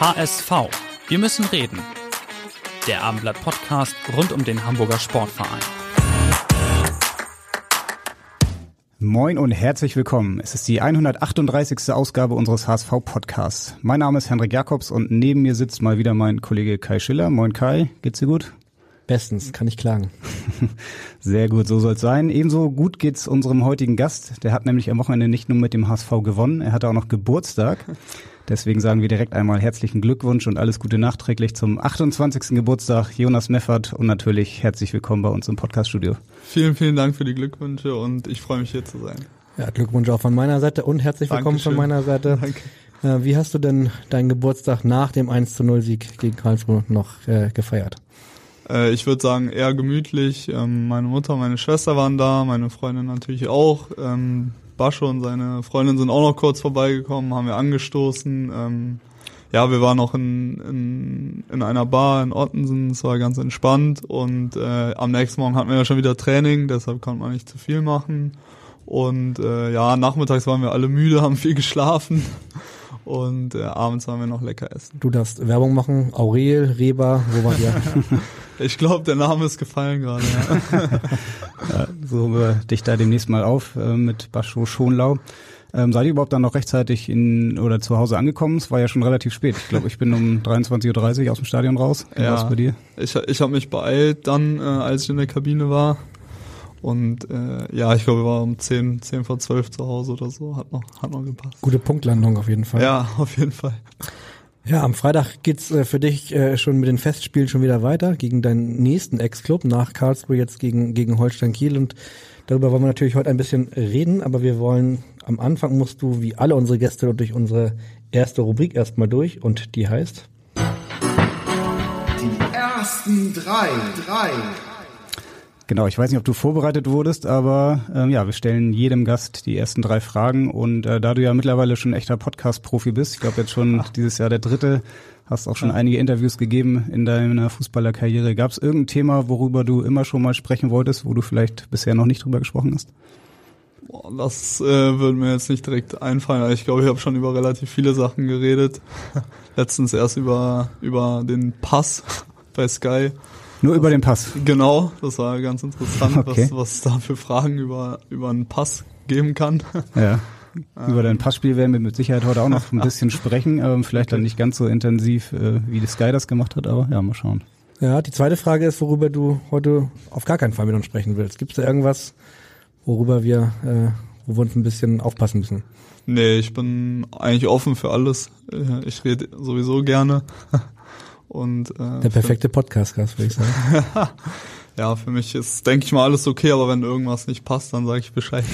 HSV. Wir müssen reden. Der Abendblatt Podcast rund um den Hamburger Sportverein. Moin und herzlich willkommen. Es ist die 138. Ausgabe unseres HSV Podcasts. Mein Name ist Henrik Jakobs und neben mir sitzt mal wieder mein Kollege Kai Schiller. Moin Kai, geht's dir gut? Bestens, kann ich klagen. Sehr gut, so soll's sein. Ebenso gut geht's unserem heutigen Gast. Der hat nämlich am Wochenende nicht nur mit dem HSV gewonnen, er hatte auch noch Geburtstag. Deswegen sagen wir direkt einmal herzlichen Glückwunsch und alles Gute nachträglich zum 28. Geburtstag Jonas Meffert und natürlich herzlich willkommen bei uns im Podcaststudio. Vielen, vielen Dank für die Glückwünsche und ich freue mich hier zu sein. Ja, Glückwunsch auch von meiner Seite und herzlich willkommen Dankeschön. von meiner Seite. Danke. Äh, wie hast du denn deinen Geburtstag nach dem 1 zu 0 Sieg gegen Karlsruhe noch äh, gefeiert? Äh, ich würde sagen, eher gemütlich. Ähm, meine Mutter, meine Schwester waren da, meine Freundin natürlich auch. Ähm, Basche und seine Freundin sind auch noch kurz vorbeigekommen, haben wir angestoßen. Ähm, ja, wir waren noch in, in, in einer Bar in Ottensen, es war ganz entspannt und äh, am nächsten Morgen hatten wir ja schon wieder Training, deshalb konnte man nicht zu viel machen. Und äh, ja, nachmittags waren wir alle müde, haben viel geschlafen und äh, abends waren wir noch lecker essen. Du darfst Werbung machen, Aurel, Reba, wo war ihr? ich glaube, der Name ist gefallen gerade. Ja. ja, so wir dich da demnächst mal auf äh, mit Bascho Schonlau. Ähm, seid ihr überhaupt dann noch rechtzeitig in oder zu Hause angekommen? Es war ja schon relativ spät. Ich glaube, ich bin um 23.30 Uhr aus dem Stadion raus. Wie ja, bei dir? Ich, ich habe mich beeilt dann, äh, als ich in der Kabine war. Und äh, ja, ich glaube, wir waren um 10, 10 vor 12 zu Hause oder so. Hat noch, hat noch gepasst. Gute Punktlandung auf jeden Fall. Ja, auf jeden Fall. Ja, am Freitag geht's äh, für dich äh, schon mit den Festspielen schon wieder weiter gegen deinen nächsten Ex-Club nach Karlsruhe jetzt gegen gegen Holstein Kiel und darüber wollen wir natürlich heute ein bisschen reden, aber wir wollen am Anfang musst du wie alle unsere Gäste durch unsere erste Rubrik erstmal durch und die heißt Die ersten drei, drei. Genau, ich weiß nicht, ob du vorbereitet wurdest, aber ähm, ja, wir stellen jedem Gast die ersten drei Fragen und äh, da du ja mittlerweile schon ein echter Podcast-Profi bist, ich glaube jetzt schon Ach. dieses Jahr der dritte, hast auch schon ja. einige Interviews gegeben in deiner Fußballerkarriere. Gab es irgendein Thema, worüber du immer schon mal sprechen wolltest, wo du vielleicht bisher noch nicht drüber gesprochen hast? Boah, das äh, würde mir jetzt nicht direkt einfallen. Ich glaube, ich habe schon über relativ viele Sachen geredet. Letztens erst über über den Pass bei Sky. Nur über den Pass. Genau, das war ganz interessant, okay. was, was es da für Fragen über, über einen Pass geben kann. Ja. Über dein Passspiel werden wir mit Sicherheit heute auch noch ein bisschen sprechen, aber vielleicht dann nicht ganz so intensiv, äh, wie die Sky das gemacht hat, aber ja, mal schauen. Ja, die zweite Frage ist, worüber du heute auf gar keinen Fall mit uns sprechen willst. Gibt es da irgendwas, worüber wir, äh, wo wir uns ein bisschen aufpassen müssen? Nee, ich bin eigentlich offen für alles. Ich rede sowieso gerne. Und, äh, Der perfekte Podcast-Gast, würde ich sagen. ja, für mich ist, denke ich mal, alles okay, aber wenn irgendwas nicht passt, dann sage ich Bescheid.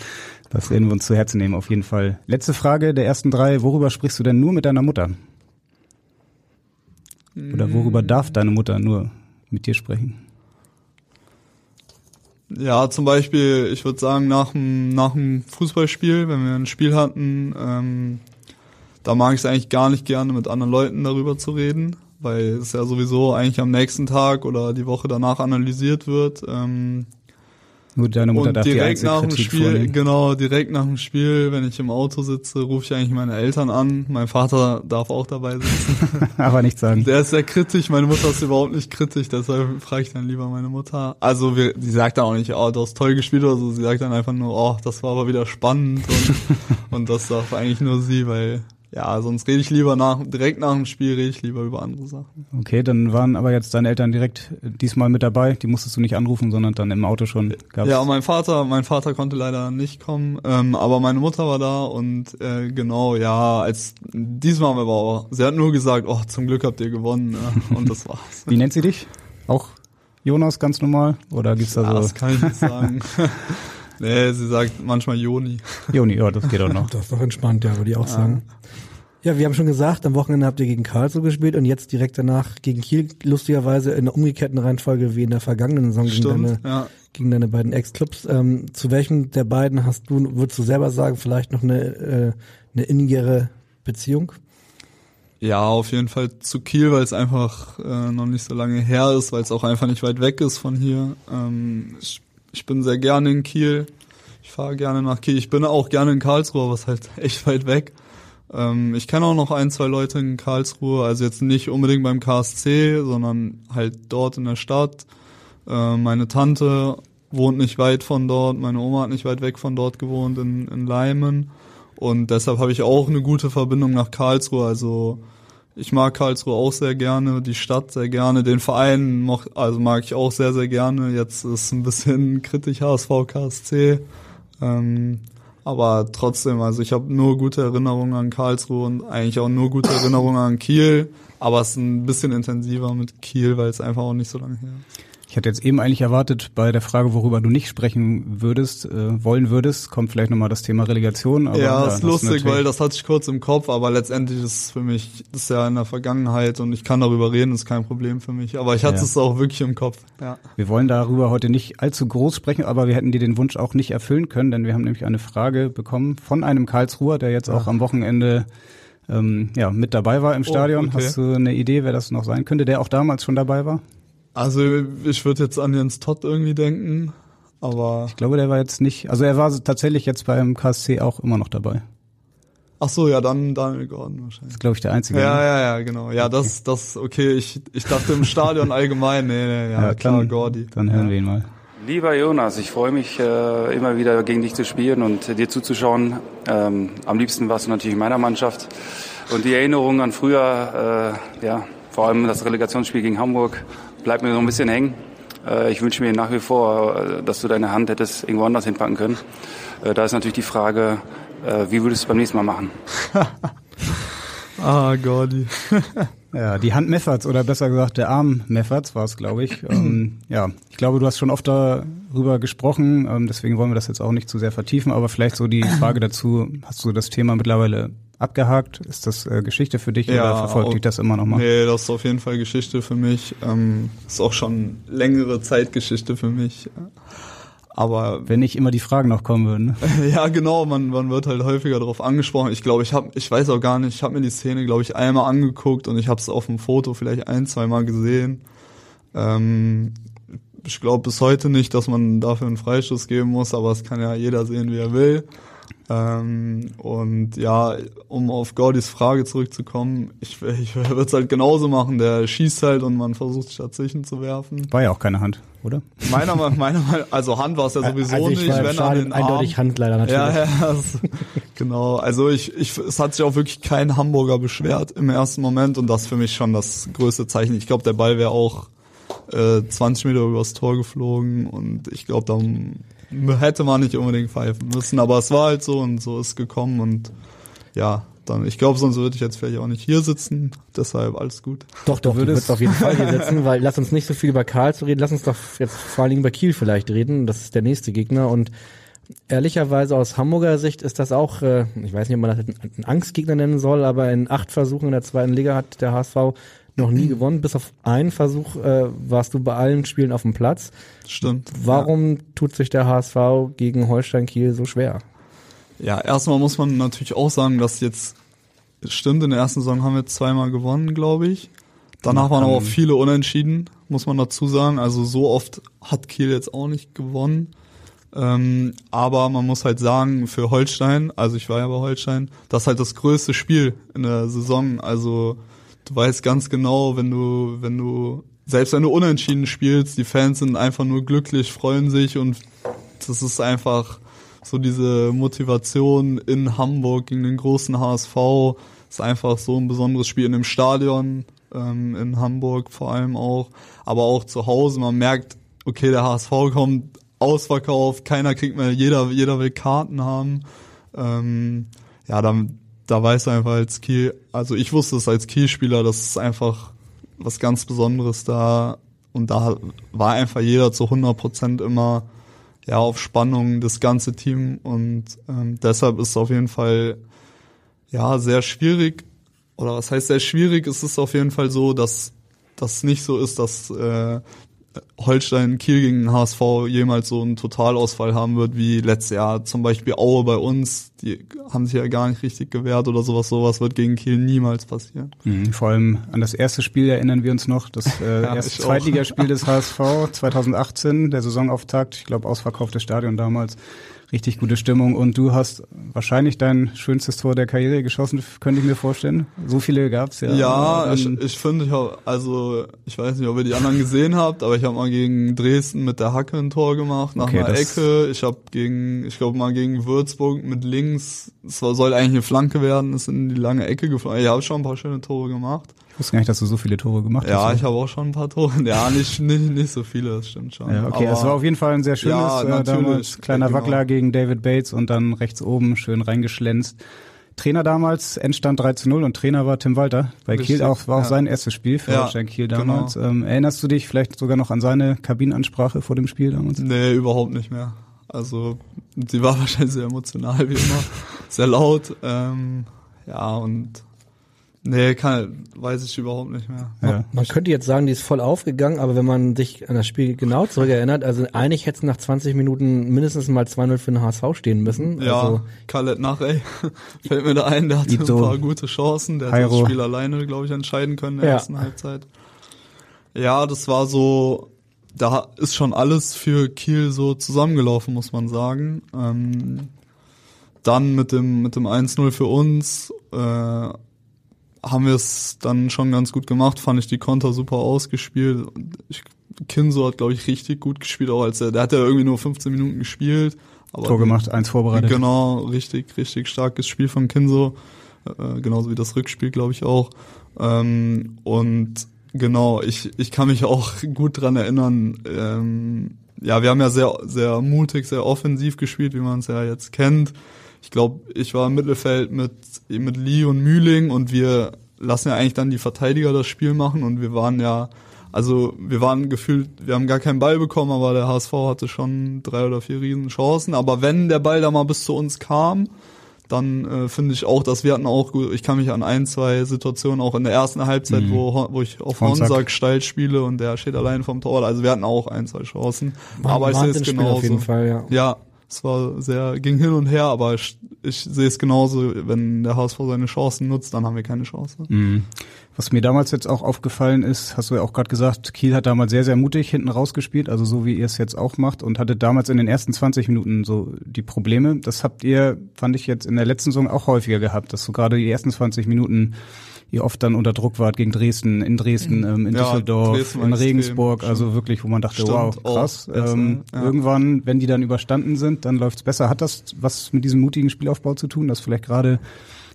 das werden wir uns zu Herzen nehmen, auf jeden Fall. Letzte Frage der ersten drei. Worüber sprichst du denn nur mit deiner Mutter? Oder worüber darf deine Mutter nur mit dir sprechen? Ja, zum Beispiel, ich würde sagen, nach dem, nach dem Fußballspiel, wenn wir ein Spiel hatten, ähm, da mag ich es eigentlich gar nicht gerne, mit anderen Leuten darüber zu reden weil es ja sowieso eigentlich am nächsten Tag oder die Woche danach analysiert wird. Ähm, Nur deine Mutter und darf direkt nach dem Spiel, vornehmen. genau, direkt nach dem Spiel, wenn ich im Auto sitze, rufe ich eigentlich meine Eltern an. Mein Vater darf auch dabei sitzen. Aber nicht sagen. Der ist sehr kritisch, meine Mutter ist überhaupt nicht kritisch, deshalb frage ich dann lieber meine Mutter. Also wir, sie sagt dann auch nicht, oh, du hast toll gespielt oder so, sie sagt dann einfach nur, oh, das war aber wieder spannend und, und das darf eigentlich nur sie, weil ja, sonst rede ich lieber nach, direkt nach dem Spiel rede ich lieber über andere Sachen. Okay, dann waren aber jetzt deine Eltern direkt diesmal mit dabei. Die musstest du nicht anrufen, sondern dann im Auto schon. Gab's ja, mein Vater, mein Vater konnte leider nicht kommen, ähm, aber meine Mutter war da und äh, genau, ja, als diesmal aber auch, sie hat nur gesagt, oh, zum Glück habt ihr gewonnen äh, und das war's. Wie nennt sie dich? Auch Jonas ganz normal oder gibt's da ja, so? Das kann ich nicht sagen. Nee, sie sagt manchmal Joni. Joni, ja, das geht auch noch. Das ist doch entspannt, ja, würde ich auch sagen. Ja, wir haben schon gesagt, am Wochenende habt ihr gegen Karlsruhe gespielt und jetzt direkt danach gegen Kiel, lustigerweise in der umgekehrten Reihenfolge wie in der vergangenen Saison gegen deine, Stimmt, ja. gegen deine beiden Ex-Clubs. Ähm, zu welchem der beiden hast du, würdest du selber sagen, vielleicht noch eine, äh, eine innigere Beziehung? Ja, auf jeden Fall zu Kiel, weil es einfach äh, noch nicht so lange her ist, weil es auch einfach nicht weit weg ist von hier. Ähm, ich, ich bin sehr gerne in Kiel. Ich fahre gerne nach Kiel. Ich bin auch gerne in Karlsruhe, aber es ist halt echt weit weg. Ähm, ich kenne auch noch ein, zwei Leute in Karlsruhe, also jetzt nicht unbedingt beim KSC, sondern halt dort in der Stadt. Äh, meine Tante wohnt nicht weit von dort, meine Oma hat nicht weit weg von dort gewohnt, in, in Leimen. Und deshalb habe ich auch eine gute Verbindung nach Karlsruhe. Also ich mag Karlsruhe auch sehr gerne, die Stadt sehr gerne, den Verein moch, also mag ich auch sehr, sehr gerne. Jetzt ist ein bisschen kritisch HSV KSC. Ähm, aber trotzdem, also ich habe nur gute Erinnerungen an Karlsruhe und eigentlich auch nur gute Erinnerungen an Kiel. Aber es ist ein bisschen intensiver mit Kiel, weil es einfach auch nicht so lange her ist. Ich hatte jetzt eben eigentlich erwartet, bei der Frage, worüber du nicht sprechen würdest, äh, wollen würdest, kommt vielleicht nochmal das Thema Relegation. Aber, ja, ist lustig, weil das hatte ich kurz im Kopf, aber letztendlich ist es für mich, ist ja in der Vergangenheit und ich kann darüber reden, ist kein Problem für mich. Aber ich hatte Ja. es auch wirklich im Kopf. Ja. Wir wollen darüber heute nicht allzu groß sprechen, aber wir hätten dir den Wunsch auch nicht erfüllen können, denn wir haben nämlich eine Frage bekommen von einem Karlsruher, der jetzt auch am Wochenende ähm, ja, mit dabei war im Stadion. okay. Hast du eine Idee, wer das noch sein könnte, der auch damals schon dabei war? Also ich würde jetzt an Jens Todd irgendwie denken, aber Ich glaube, der war jetzt nicht, also er war tatsächlich jetzt beim KSC auch immer noch dabei. ach so, ja, dann Daniel Gordon Das wahrscheinlich. ist, glaube ich, der Einzige. Ja, ne? ja, ja, genau. Ja, das, das, okay, ich, ich dachte im Stadion allgemein, nee, nee, ja, klar, dann, Gordi. Dann hören ja. wir ihn mal. Lieber Jonas, ich freue mich äh, immer wieder gegen dich zu spielen und äh, dir zuzuschauen. Ähm, am liebsten warst du natürlich in meiner Mannschaft. Und die Erinnerung an früher, äh, ja, vor allem das Relegationsspiel gegen Hamburg, bleibt mir so ein bisschen hängen. Äh, ich wünsche mir nach wie vor, äh, dass du deine Hand hättest irgendwo anders hinpacken können. Äh, da ist natürlich die Frage, wie würdest du es beim nächsten Mal machen? Ah, Gordi. Ja, die Hand Mefferts oder besser gesagt der Arm Mefferts war es, glaube ich. ähm, ja, ich glaube, du hast schon oft darüber gesprochen, ähm, deswegen wollen wir das jetzt auch nicht zu sehr vertiefen, aber vielleicht so die Frage dazu, hast du das Thema mittlerweile abgehakt? Ist das äh, Geschichte für dich oder verfolgt dich das immer noch mal? Nee, das ist auf jeden Fall Geschichte für mich. Ähm, ist auch schon längere Zeitgeschichte für mich. Aber Wenn nicht immer die Fragen noch kommen würden. Ne? ja, genau, man, man wird halt häufiger darauf angesprochen. Ich glaube, ich habe, ich weiß auch gar nicht, ich habe mir die Szene, glaube ich, einmal angeguckt und ich habe es auf dem Foto vielleicht ein, zwei Mal gesehen. Ähm, ich glaube bis heute nicht, dass man dafür einen Freistoß geben muss, aber es kann ja jeder sehen, wie er will. Ähm, und ja, um auf Gaudis Frage zurückzukommen, ich, ich würde es halt genauso machen. Der schießt halt und man versucht sich dazwischen zu werfen. War ja auch keine Hand, oder? Meiner Meinung, meiner Meinung, also Hand war es ja sowieso also ich nicht, wenn an den Arm. eindeutig Hand leider natürlich. Ja, ja, das, genau. Also ich, ich, es hat sich auch wirklich kein Hamburger beschwert im ersten Moment und das für mich schon das größte Zeichen. Ich glaube, der Ball wäre auch äh, 20 Meter übers Tor geflogen und ich glaube, da hätte man nicht unbedingt pfeifen müssen, aber es war halt so und so ist es gekommen und ja, dann, ich glaube, sonst würde ich jetzt vielleicht auch nicht hier sitzen, deshalb alles gut. Doch, doch, du würdest- würdest auf jeden Fall hier sitzen, weil lass uns nicht so viel über Karl zu reden, lass uns doch jetzt vor allen Dingen über Kiel vielleicht reden. Das ist der nächste Gegner und ehrlicherweise aus Hamburger Sicht ist das auch, äh, ich weiß nicht, ob man das einen Angstgegner nennen soll, aber in acht Versuchen in der zweiten Liga hat der HSV noch nie gewonnen. Bis auf einen Versuch äh, warst du bei allen Spielen auf dem Platz. Stimmt. Warum tut sich der HSV gegen Holstein Kiel so schwer? Ja, erstmal muss man natürlich auch sagen, dass jetzt, stimmt, in der ersten Saison haben wir zweimal gewonnen, glaube ich. Danach waren aber auch viele unentschieden, muss man dazu sagen. Also so oft hat Kiel jetzt auch nicht gewonnen. Ähm, aber man muss halt sagen, für Holstein, also ich war ja bei Holstein, das ist halt das größte Spiel in der Saison. Also du weißt ganz genau, wenn du, wenn du, selbst wenn du unentschieden spielst, die Fans sind einfach nur glücklich, freuen sich und das ist einfach so diese Motivation in Hamburg gegen den großen HSV. Ist einfach so ein besonderes Spiel in dem Stadion, ähm, in Hamburg vor allem auch, aber auch zu Hause. Man merkt, okay, der HSV kommt ausverkauft, keiner kriegt mehr, jeder, jeder will Karten haben. Ähm, ja, dann, da weiß einfach als Kiel, also ich wusste es als Kielspieler, das ist einfach was ganz Besonderes da und da war einfach jeder zu 100 Prozent immer ja auf Spannung das ganze Team und ähm, deshalb ist es auf jeden Fall ja sehr schwierig oder was heißt sehr schwierig? Es ist auf jeden Fall so, dass das nicht so ist, dass äh, Holstein Kiel gegen den HSV jemals so einen Totalausfall haben wird wie letztes Jahr. Zum Beispiel Aue bei uns, die haben sich ja gar nicht richtig gewehrt oder sowas. Sowas wird gegen Kiel niemals passieren. Mhm, vor allem an das erste Spiel erinnern wir uns noch, das äh, ja, erste Zweitligaspiel des HSV 2018, der Saisonauftakt, ich glaube ausverkauftes Stadion damals richtig gute Stimmung. Und du hast wahrscheinlich dein schönstes Tor der Karriere geschossen, könnte ich mir vorstellen. So viele gab's ja. Ja, ich, ich finde, ich habe, also ich weiß nicht, ob ihr die anderen gesehen habt, aber ich habe mal gegen Dresden mit der Hacke ein Tor gemacht, nach okay, einer Ecke. Ich habe gegen, ich glaube mal gegen Würzburg mit links, es soll eigentlich eine Flanke werden, ist in die lange Ecke gefallen. Ich habe schon ein paar schöne Tore gemacht wusste gar nicht, dass du so viele Tore gemacht ja, hast. Ja, ich habe auch schon ein paar Tore. Ja, nicht, nicht, nicht so viele, das stimmt schon. Ja, okay, es war auf jeden Fall ein sehr schönes ja, äh, damals. Kleiner genau. Wackler gegen David Bates und dann rechts oben schön reingeschlänzt. Trainer damals, Endstand 3 zu 0 und Trainer war Tim Walter. Bei Richtig, Kiel auch, war auch ja. sein erstes Spiel für ja, Holstein Kiel genau. damals. Genau. Ähm, erinnerst du dich vielleicht sogar noch an seine Kabinenansprache vor dem Spiel damals? Nee, überhaupt nicht mehr. Also, sie war wahrscheinlich sehr emotional, wie immer. sehr laut. Ähm, ja, und Nee, kann, weiß ich überhaupt nicht mehr. Ja. Man könnte jetzt sagen, die ist voll aufgegangen, aber wenn man sich an das Spiel genau zurückerinnert, also eigentlich hätte es nach 20 Minuten mindestens mal 2-0 für den HSV stehen müssen. Ja, also, Khaled nach, ey, fällt mir da ein, der hatte Ito, ein paar gute Chancen, der hat das Spiel alleine, glaube ich, entscheiden können in der ja. ersten Halbzeit. Ja, das war so, da ist schon alles für Kiel so zusammengelaufen, muss man sagen. Ähm, dann mit dem, mit dem 1-0 für uns, äh, haben wir es dann schon ganz gut gemacht, fand ich die Konter super ausgespielt. Ich, Kinso hat, glaube ich, richtig gut gespielt, auch als er, der hat ja irgendwie nur 15 Minuten gespielt. Aber Tor gemacht, eins vorbereitet. Genau, richtig, richtig starkes Spiel von Kinso. Äh, genauso wie das Rückspiel, glaube ich, auch. Ähm, und genau, ich, ich kann mich auch gut dran erinnern, ähm, ja, wir haben ja sehr, sehr mutig, sehr offensiv gespielt, wie man es ja jetzt kennt ich glaube, ich war im Mittelfeld mit, mit Lee und Mühling und wir lassen ja eigentlich dann die Verteidiger das Spiel machen und wir waren ja, also wir waren gefühlt, wir haben gar keinen Ball bekommen, aber der HSV hatte schon drei oder vier riesen Chancen. Aber wenn der Ball da mal bis zu uns kam, dann äh, finde ich auch, dass wir hatten auch gut, ich kann mich an ein, zwei Situationen auch in der ersten Halbzeit, mhm. wo, wo ich auf Honsack steil spiele und der steht allein vom Tor, also wir hatten auch ein, zwei Chancen. War aber ich sehe es genauso. Auf jeden Fall, ja. ja, es war sehr, ging hin und her, aber ich, ich sehe es genauso, wenn der HSV seine Chancen nutzt, dann haben wir keine Chance. Mhm. Was mir damals jetzt auch aufgefallen ist, hast du ja auch gerade gesagt, Kiel hat damals sehr, sehr mutig hinten rausgespielt, also so wie ihr es jetzt auch macht und hatte damals in den ersten 20 Minuten so die Probleme. Das habt ihr, fand ich jetzt in der letzten Saison auch häufiger gehabt, dass so gerade die ersten 20 Minuten ihr oft dann unter Druck wart gegen Dresden, in Dresden, ähm, in ja, Düsseldorf, Dresden in Regensburg, also wirklich, wo man dachte, Stimmt, wow, krass. Ähm, ja. Irgendwann, wenn die dann überstanden sind, dann läuft's besser. Hat das was mit diesem mutigen Spielaufbau zu tun, dass vielleicht gerade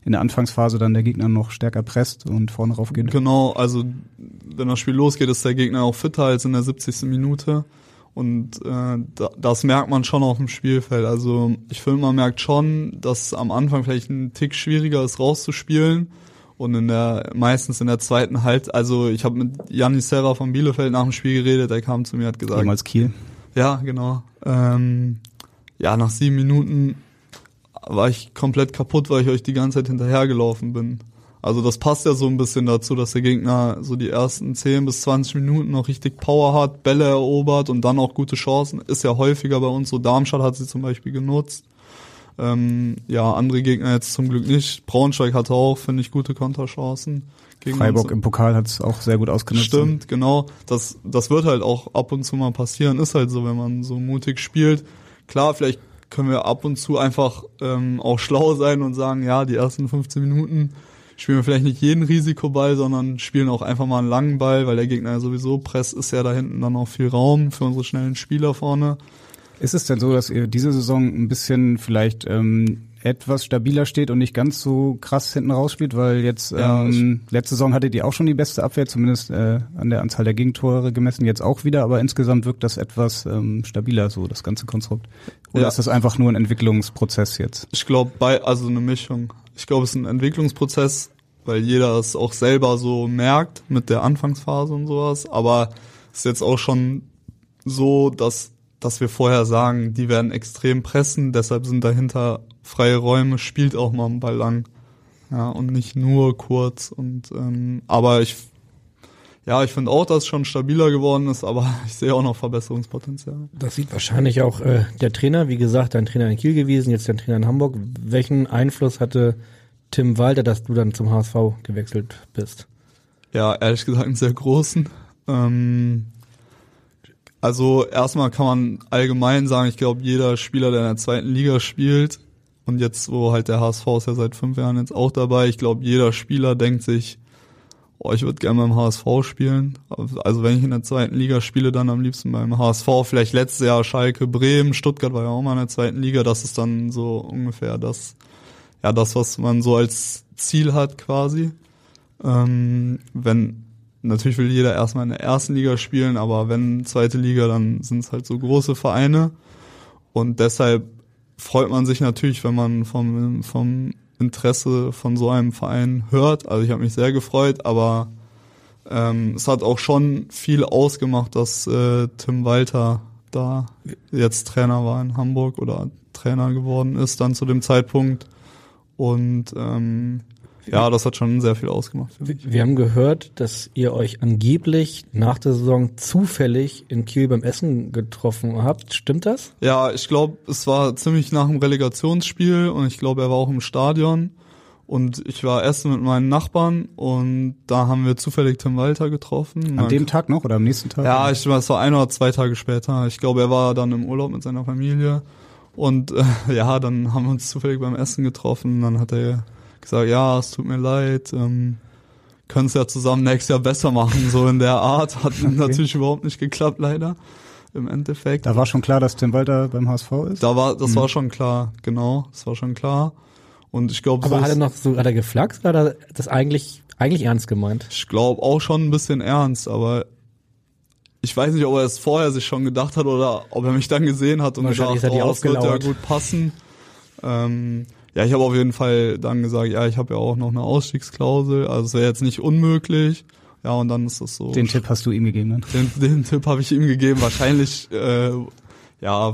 in der Anfangsphase dann der Gegner noch stärker presst und vorne rauf geht? Genau, also wenn das Spiel losgeht, ist der Gegner auch fitter als in der 70. Minute. Und äh, das merkt man schon auf dem Spielfeld. Also ich finde, man merkt schon, dass am Anfang vielleicht ein Tick schwieriger ist rauszuspielen und in der meistens in der zweiten Halbzeit, also ich habe mit Janis Serra von Bielefeld nach dem Spiel geredet, der kam zu mir hat gesagt. Jemals Kiel. Ja, genau. Ähm, ja, nach sieben Minuten war ich komplett kaputt, weil ich euch die ganze Zeit hinterhergelaufen bin. Also das passt ja so ein bisschen dazu, dass der Gegner so die ersten 10 bis 20 Minuten noch richtig Power hat, Bälle erobert und dann auch gute Chancen. Ist ja häufiger bei uns so. Darmstadt hat sie zum Beispiel genutzt. Ähm, ja, andere Gegner jetzt zum Glück nicht. Braunschweig hatte auch, finde ich, gute Konterchancen. Gegen Freiburg uns. im Pokal hat es auch sehr gut ausgenutzt. Stimmt, genau. Das, das wird halt auch ab und zu mal passieren. Ist halt so, wenn man so mutig spielt. Klar, vielleicht können wir ab und zu einfach ähm, auch schlau sein und sagen, ja, die ersten 15 Minuten spielen wir vielleicht nicht jeden Risikoball, sondern spielen auch einfach mal einen langen Ball, weil der Gegner ja sowieso presst, ist ja da hinten dann auch viel Raum für unsere schnellen Spieler vorne. Ist es denn so, dass ihr diese Saison ein bisschen vielleicht ähm, etwas stabiler steht und nicht ganz so krass hinten rausspielt, weil jetzt ja, ähm, letzte Saison hattet ihr auch schon die beste Abwehr, zumindest äh, an der Anzahl der Gegentore gemessen, jetzt auch wieder, aber insgesamt wirkt das etwas ähm, stabiler, so das ganze Konstrukt. Oder ja. ist das einfach nur ein Entwicklungsprozess jetzt? Ich glaube, bei also eine Mischung. Ich glaube, es ist ein Entwicklungsprozess, weil jeder es auch selber so merkt mit der Anfangsphase und sowas, aber es ist jetzt auch schon so, dass dass wir vorher sagen, die werden extrem pressen, deshalb sind dahinter freie Räume, spielt auch mal einen Ball lang. Ja, und nicht nur kurz. Und ähm, aber ich ja, ich finde auch, dass es schon stabiler geworden ist, aber ich sehe auch noch Verbesserungspotenzial. Das sieht wahrscheinlich auch äh, der Trainer, wie gesagt, dein Trainer in Kiel gewesen, jetzt dein Trainer in Hamburg. Welchen Einfluss hatte Tim Walter, dass du dann zum HSV gewechselt bist? Ja, ehrlich gesagt einen sehr großen. Ähm, also erstmal kann man allgemein sagen, ich glaube, jeder Spieler, der in der zweiten Liga spielt, und jetzt, wo halt der HSV ist ja seit fünf Jahren jetzt auch dabei, ich glaube, jeder Spieler denkt sich, oh, ich würde gerne beim HSV spielen. Also wenn ich in der zweiten Liga spiele, dann am liebsten beim HSV. Vielleicht letztes Jahr Schalke, Bremen, Stuttgart war ja auch mal in der zweiten Liga. Das ist dann so ungefähr das, ja, das, was man so als Ziel hat quasi. Ähm, wenn, natürlich will jeder erstmal in der ersten Liga spielen, aber wenn zweite Liga, dann sind es halt so große Vereine. Und deshalb freut man sich natürlich, wenn man vom, vom Interesse von so einem Verein hört. Also ich habe mich sehr gefreut, aber ähm, es hat auch schon viel ausgemacht, dass äh, Tim Walter da jetzt Trainer war in Hamburg oder Trainer geworden ist dann zu dem Zeitpunkt. Und ähm, ja, das hat schon sehr viel ausgemacht. Wir haben gehört, dass ihr euch angeblich nach der Saison zufällig in Kiel beim Essen getroffen habt. Stimmt das? Ja, ich glaube, es war ziemlich nach dem Relegationsspiel und ich glaube, er war auch im Stadion. Und ich war essen mit meinen Nachbarn und da haben wir zufällig Tim Walter getroffen. An dem Tag noch oder am nächsten Tag? Ja, ich war, es war ein oder zwei Tage später. Ich glaube, er war dann im Urlaub mit seiner Familie. Und äh, ja, dann haben wir uns zufällig beim Essen getroffen. Dann hat er gesagt, ja, es tut mir leid, ähm, können es ja zusammen nächstes Jahr besser machen, so in der Art. Hat okay. natürlich überhaupt nicht geklappt, leider. Im Endeffekt. Da war schon klar, dass Tim Walter beim HSV ist? Da war, das mhm. war schon klar, genau, das war schon klar. Und ich glaube, Aber so hat er noch so, hat er geflaxt oder hat er das eigentlich, eigentlich ernst gemeint? Ich glaube auch schon ein bisschen ernst, aber ich weiß nicht, ob er es vorher sich schon gedacht hat oder ob er mich dann gesehen hat und gedacht, oh, das wird ja gut passen. Ähm, ja, ich habe auf jeden Fall dann gesagt, ja, ich habe ja auch noch eine Ausstiegsklausel, also es wäre jetzt nicht unmöglich. Ja, und dann ist das so. Den Tipp hast du ihm gegeben, ne? Den, den Tipp habe ich ihm gegeben. Wahrscheinlich, äh, ja,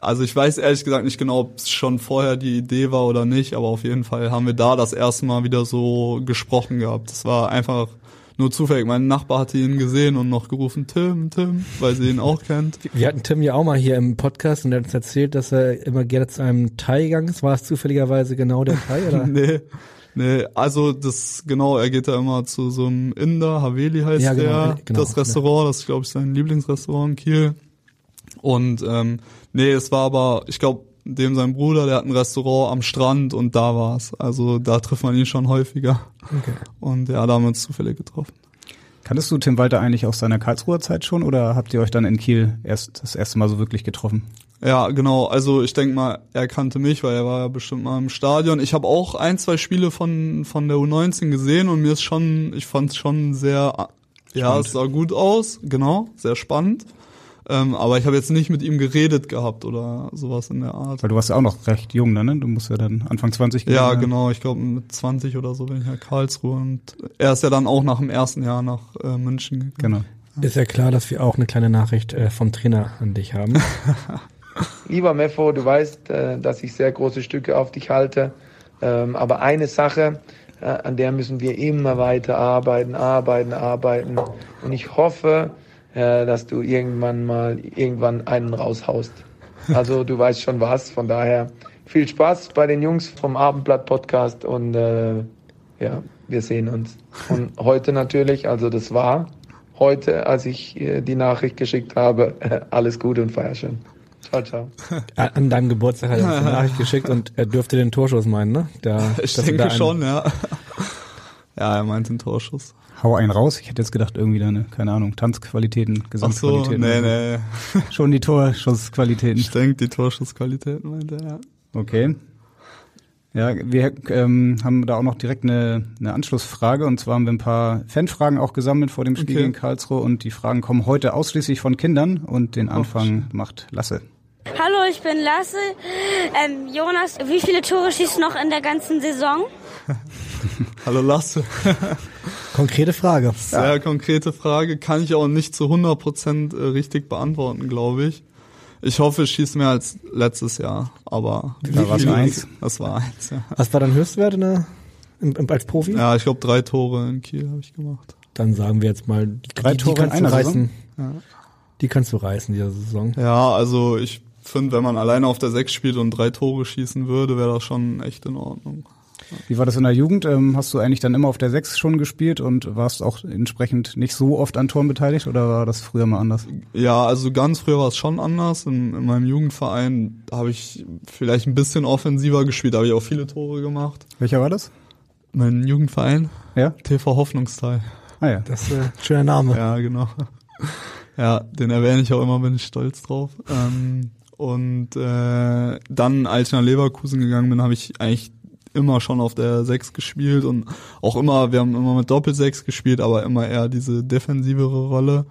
also ich weiß ehrlich gesagt nicht genau, ob es schon vorher die Idee war oder nicht, aber auf jeden Fall haben wir da das erste Mal wieder so gesprochen gehabt. Das war einfach nur zufällig. Mein Nachbar hatte ihn gesehen und noch gerufen, Tim, Tim, weil sie ihn auch kennt. Wir hatten Tim ja auch mal hier im Podcast und er hat uns erzählt, dass er immer gerne zu einem Thai gegangen ist. War es zufälligerweise genau der Thai, oder? nee. Nee, also das genau, er geht da immer zu so einem Inder, Haveli heißt ja, genau, der, genau, das Restaurant, das ist glaube ich sein Lieblingsrestaurant in Kiel. Und ähm, nee, es war aber, ich glaube, dem sein Bruder, der hat ein Restaurant am Strand und da war's. Also da trifft man ihn schon häufiger. Okay. Und ja, da haben wir uns zufällig getroffen. Kanntest du Tim Walter eigentlich aus seiner Karlsruher Zeit schon oder habt ihr euch dann in Kiel erst das erste Mal so wirklich getroffen? Ja, genau. Also ich denke mal, er kannte mich, weil er war ja bestimmt mal im Stadion. Ich habe auch ein, zwei Spiele von von der U19 gesehen und mir ist schon, ich fand es schon sehr, spannend. ja, es sah gut aus, genau, sehr spannend. Ähm, aber ich habe jetzt nicht mit ihm geredet gehabt oder sowas in der Art. Weil du warst ja auch noch recht jung dann, ne? Du musst ja dann Anfang 20 gehen. Ja, genau. Ich glaube mit 20 oder so bin ich ja Karlsruhe und er ist ja dann auch nach dem ersten Jahr nach äh, München gegangen. Genau. Ist ja klar, dass wir auch eine kleine Nachricht äh, vom Trainer an dich haben. Lieber Meffo, du weißt, äh, dass ich sehr große Stücke auf dich halte. Ähm, aber eine Sache, äh, an der müssen wir immer weiter arbeiten, arbeiten, arbeiten. Und ich hoffe, äh, dass du irgendwann mal irgendwann einen raushaust. Also du weißt schon was, von daher viel Spaß bei den Jungs vom Abendblatt Podcast und äh, ja, wir sehen uns. Und heute natürlich, also das war heute, als ich äh, die Nachricht geschickt habe, äh, alles Gute und feier schön. Ciao, ciao. An deinem Geburtstag hat er uns eine Nachricht geschickt und er dürfte den Torschuss meinen, ne? Da, ich denke schon, ja. Ja, er meint den Torschuss. Hau einen raus. Ich hätte jetzt gedacht, irgendwie deine, keine Ahnung, Tanzqualitäten, Gesamtqualitäten. Ach so, nee, nee. Schon die Torschussqualitäten. Ich denke, die Torschussqualitäten meinte er, ja. Okay. Ja, wir ähm, haben da auch noch direkt eine, eine Anschlussfrage und zwar haben wir ein paar Fanfragen auch gesammelt vor dem Spiel okay. in Karlsruhe und die Fragen kommen heute ausschließlich von Kindern und den Anfang oh, macht Lasse. Hallo, ich bin Lasse. Ähm, Jonas, wie viele Tore schießt noch in der ganzen Saison? Hallo Lasse. Konkrete Frage. Sehr ja. konkrete Frage. Kann ich auch nicht zu 100% äh, richtig beantworten, glaube ich. Ich hoffe, ich schieße mehr als letztes Jahr, aber Da viele- eins. Das war eins, ja. Was war dein Höchstwert in der, im, im, als Profi? Ja, ich glaube drei Tore in Kiel habe ich gemacht. Dann sagen wir jetzt mal, die, Drei die, die Tore in kannst du einer reißen. Ja. Die kannst du reißen, diese Saison. Ja, also ich finde, wenn man alleine auf der Sechs spielt und drei Tore schießen würde, wäre das schon echt in Ordnung. Wie war das in der Jugend? Ähm, hast du eigentlich dann immer auf der Sechs schon gespielt und warst auch entsprechend nicht so oft an Toren beteiligt oder war das früher mal anders? Ja, also ganz früher war es schon anders. In, in meinem Jugendverein habe ich vielleicht ein bisschen offensiver gespielt, da habe ich auch viele Tore gemacht. Welcher war das? Mein Jugendverein, Ja? TV Hoffnungsteil. Ah ja. Das ist äh, ein schöner Name. Ja, genau. Ja, den erwähne ich auch immer, bin ich stolz drauf. Ähm, und äh, dann, als ich nach Leverkusen gegangen bin, habe ich eigentlich immer schon auf der Sechs gespielt und auch immer, wir haben immer mit Doppelsechs gespielt, aber immer eher diese defensivere Rolle.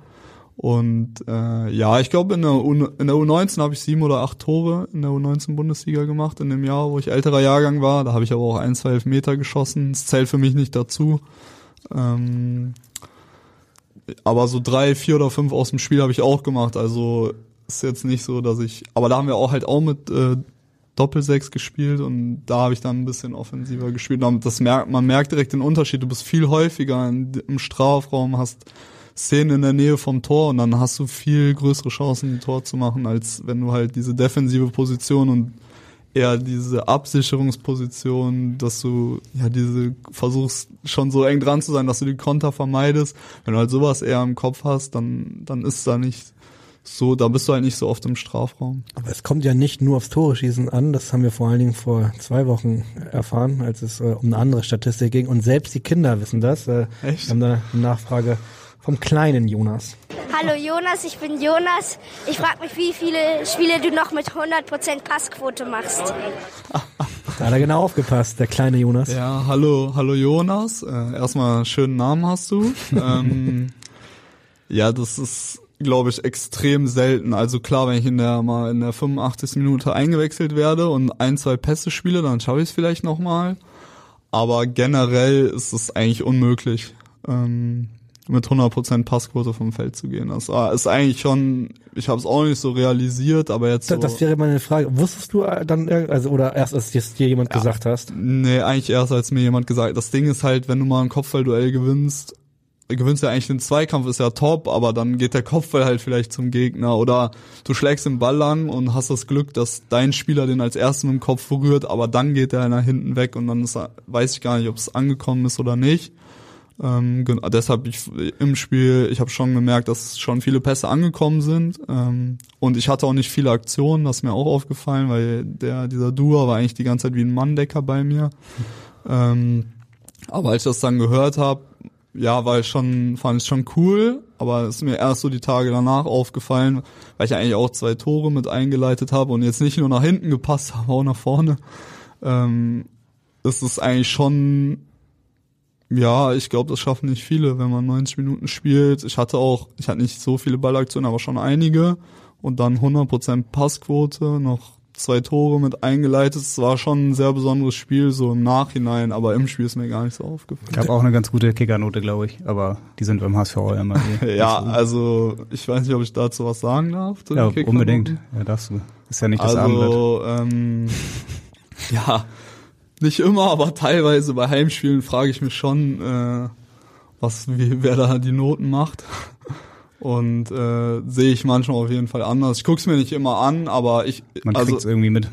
Und äh, ja, ich glaube, in, der U in der U19 habe ich sieben oder acht Tore in der U19 Bundesliga gemacht in dem Jahr, wo ich älterer Jahrgang war. Da habe ich aber auch ein, zwei Elfmeter geschossen. Das zählt für mich nicht dazu. Ähm, aber so drei, vier oder fünf aus dem Spiel habe ich auch gemacht. Also ist jetzt nicht so, dass ich. Aber da haben wir auch halt auch mit äh, Doppelsechs gespielt und da habe ich dann ein bisschen offensiver gespielt. Und Das merkt, man merkt direkt den Unterschied. Du bist viel häufiger im Strafraum, hast Szenen in der Nähe vom Tor und dann hast du viel größere Chancen, ein Tor zu machen, als wenn du halt diese defensive Position und eher diese Absicherungsposition, dass du ja diese versuchst schon so eng dran zu sein, dass du die Konter vermeidest. Wenn du halt sowas eher im Kopf hast, dann dann ist da nicht so, da bist du halt nicht so oft im Strafraum. Aber es kommt ja nicht nur aufs Tore schießen an, das haben wir vor allen Dingen vor zwei Wochen erfahren, als es äh, um eine andere Statistik ging. Und selbst die Kinder wissen das. Äh, Echt? Wir haben da eine Nachfrage vom kleinen Jonas. Hallo Jonas, ich bin Jonas. Ich frage mich, wie viele Spiele du noch mit 100% Passquote machst. Da hat er genau aufgepasst, der kleine Jonas. Ja, hallo, hallo Jonas. Äh, erstmal schönen Namen hast du. ähm, ja, das ist, glaube ich, extrem selten. Also klar, wenn ich in der mal in der 85. Minute eingewechselt werde und ein, zwei Pässe spiele, dann schaffe ich es vielleicht nochmal. Aber generell ist es eigentlich unmöglich, ähm, mit 100% Passquote vom Feld zu gehen. Das war- ist eigentlich schon, ich habe es auch nicht so realisiert, aber jetzt so, Da- Das wäre meine Frage. Wusstest du äh, dann, also oder erst als es dir jemand gesagt hast? Nee, eigentlich erst als mir jemand gesagt. Das Ding ist halt, wenn du mal ein Kopfballduell gewinnst, gewinnst ja eigentlich den Zweikampf, ist ja top, aber dann geht der Kopfball halt vielleicht zum Gegner oder du schlägst den Ball lang und hast das Glück, dass dein Spieler den als erstes mit dem Kopf berührt, aber dann geht er nach hinten weg und dann ist weiß ich gar nicht, ob es angekommen ist oder nicht. Ähm, gen- deshalb ich im Spiel, ich habe schon gemerkt, dass schon viele Pässe angekommen sind ähm, und ich hatte auch nicht viele Aktionen, das ist mir auch aufgefallen, weil der dieser Dua war eigentlich die ganze Zeit wie ein Manndecker bei mir. Ähm, aber als ich das dann gehört habe, ja, war ich schon, fand ich schon cool, aber es ist mir erst so die Tage danach aufgefallen, weil ich eigentlich auch zwei Tore mit eingeleitet habe und jetzt nicht nur nach hinten gepasst habe, auch nach vorne. Ähm, es ist eigentlich schon, ja, ich glaube, das schaffen nicht viele, wenn man 90 Minuten spielt. Ich hatte auch, ich hatte nicht so viele Ballaktionen, aber schon einige und dann 100% Passquote, noch zwei Tore mit eingeleitet. Es war schon ein sehr besonderes Spiel, so im Nachhinein, aber im Spiel ist mir gar nicht so aufgefallen. Gab auch eine ganz gute Kickernote, glaube ich, aber die sind beim HSV immer eh Ja, also ich weiß nicht, ob ich dazu was sagen darf. ja unbedingt. Ja, darfst du. Ist ja nicht das Abendblatt. Also, ähm, ja, nicht immer, aber teilweise bei Heimspielen frage ich mich schon, äh, was, wer da die Noten macht. Und äh, sehe ich manchmal auf jeden Fall anders. Ich guck's mir nicht immer an, aber ich, Man also kriegt's irgendwie mit.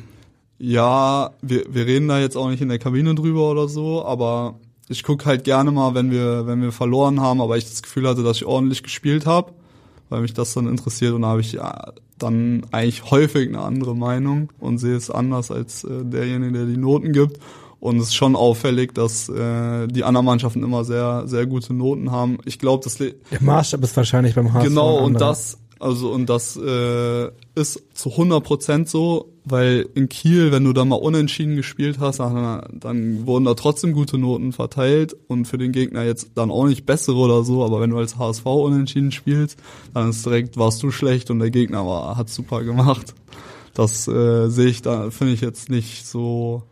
ja, wir, wir reden da jetzt auch nicht in der Kabine drüber oder so, aber ich guck halt gerne mal, wenn wir, wenn wir verloren haben, aber ich das Gefühl hatte, dass ich ordentlich gespielt habe, weil mich das dann interessiert und da habe ich ja, dann eigentlich häufig eine andere Meinung und sehe es anders als äh, derjenige, der die Noten gibt. Und es ist schon auffällig, dass äh, die anderen Mannschaften immer sehr, sehr gute Noten haben. Ich glaube, das le- Der Maßstab ist wahrscheinlich beim HSV. Genau, und das, also, und das äh, ist zu 100 Prozent so, weil in Kiel, wenn du da mal unentschieden gespielt hast, dann, dann wurden da trotzdem gute Noten verteilt und für den Gegner jetzt dann auch nicht bessere oder so, aber wenn du als HSV unentschieden spielst, dann ist direkt, warst du schlecht und der Gegner war, hat super gemacht. Das äh, sehe ich da, finde ich jetzt nicht so,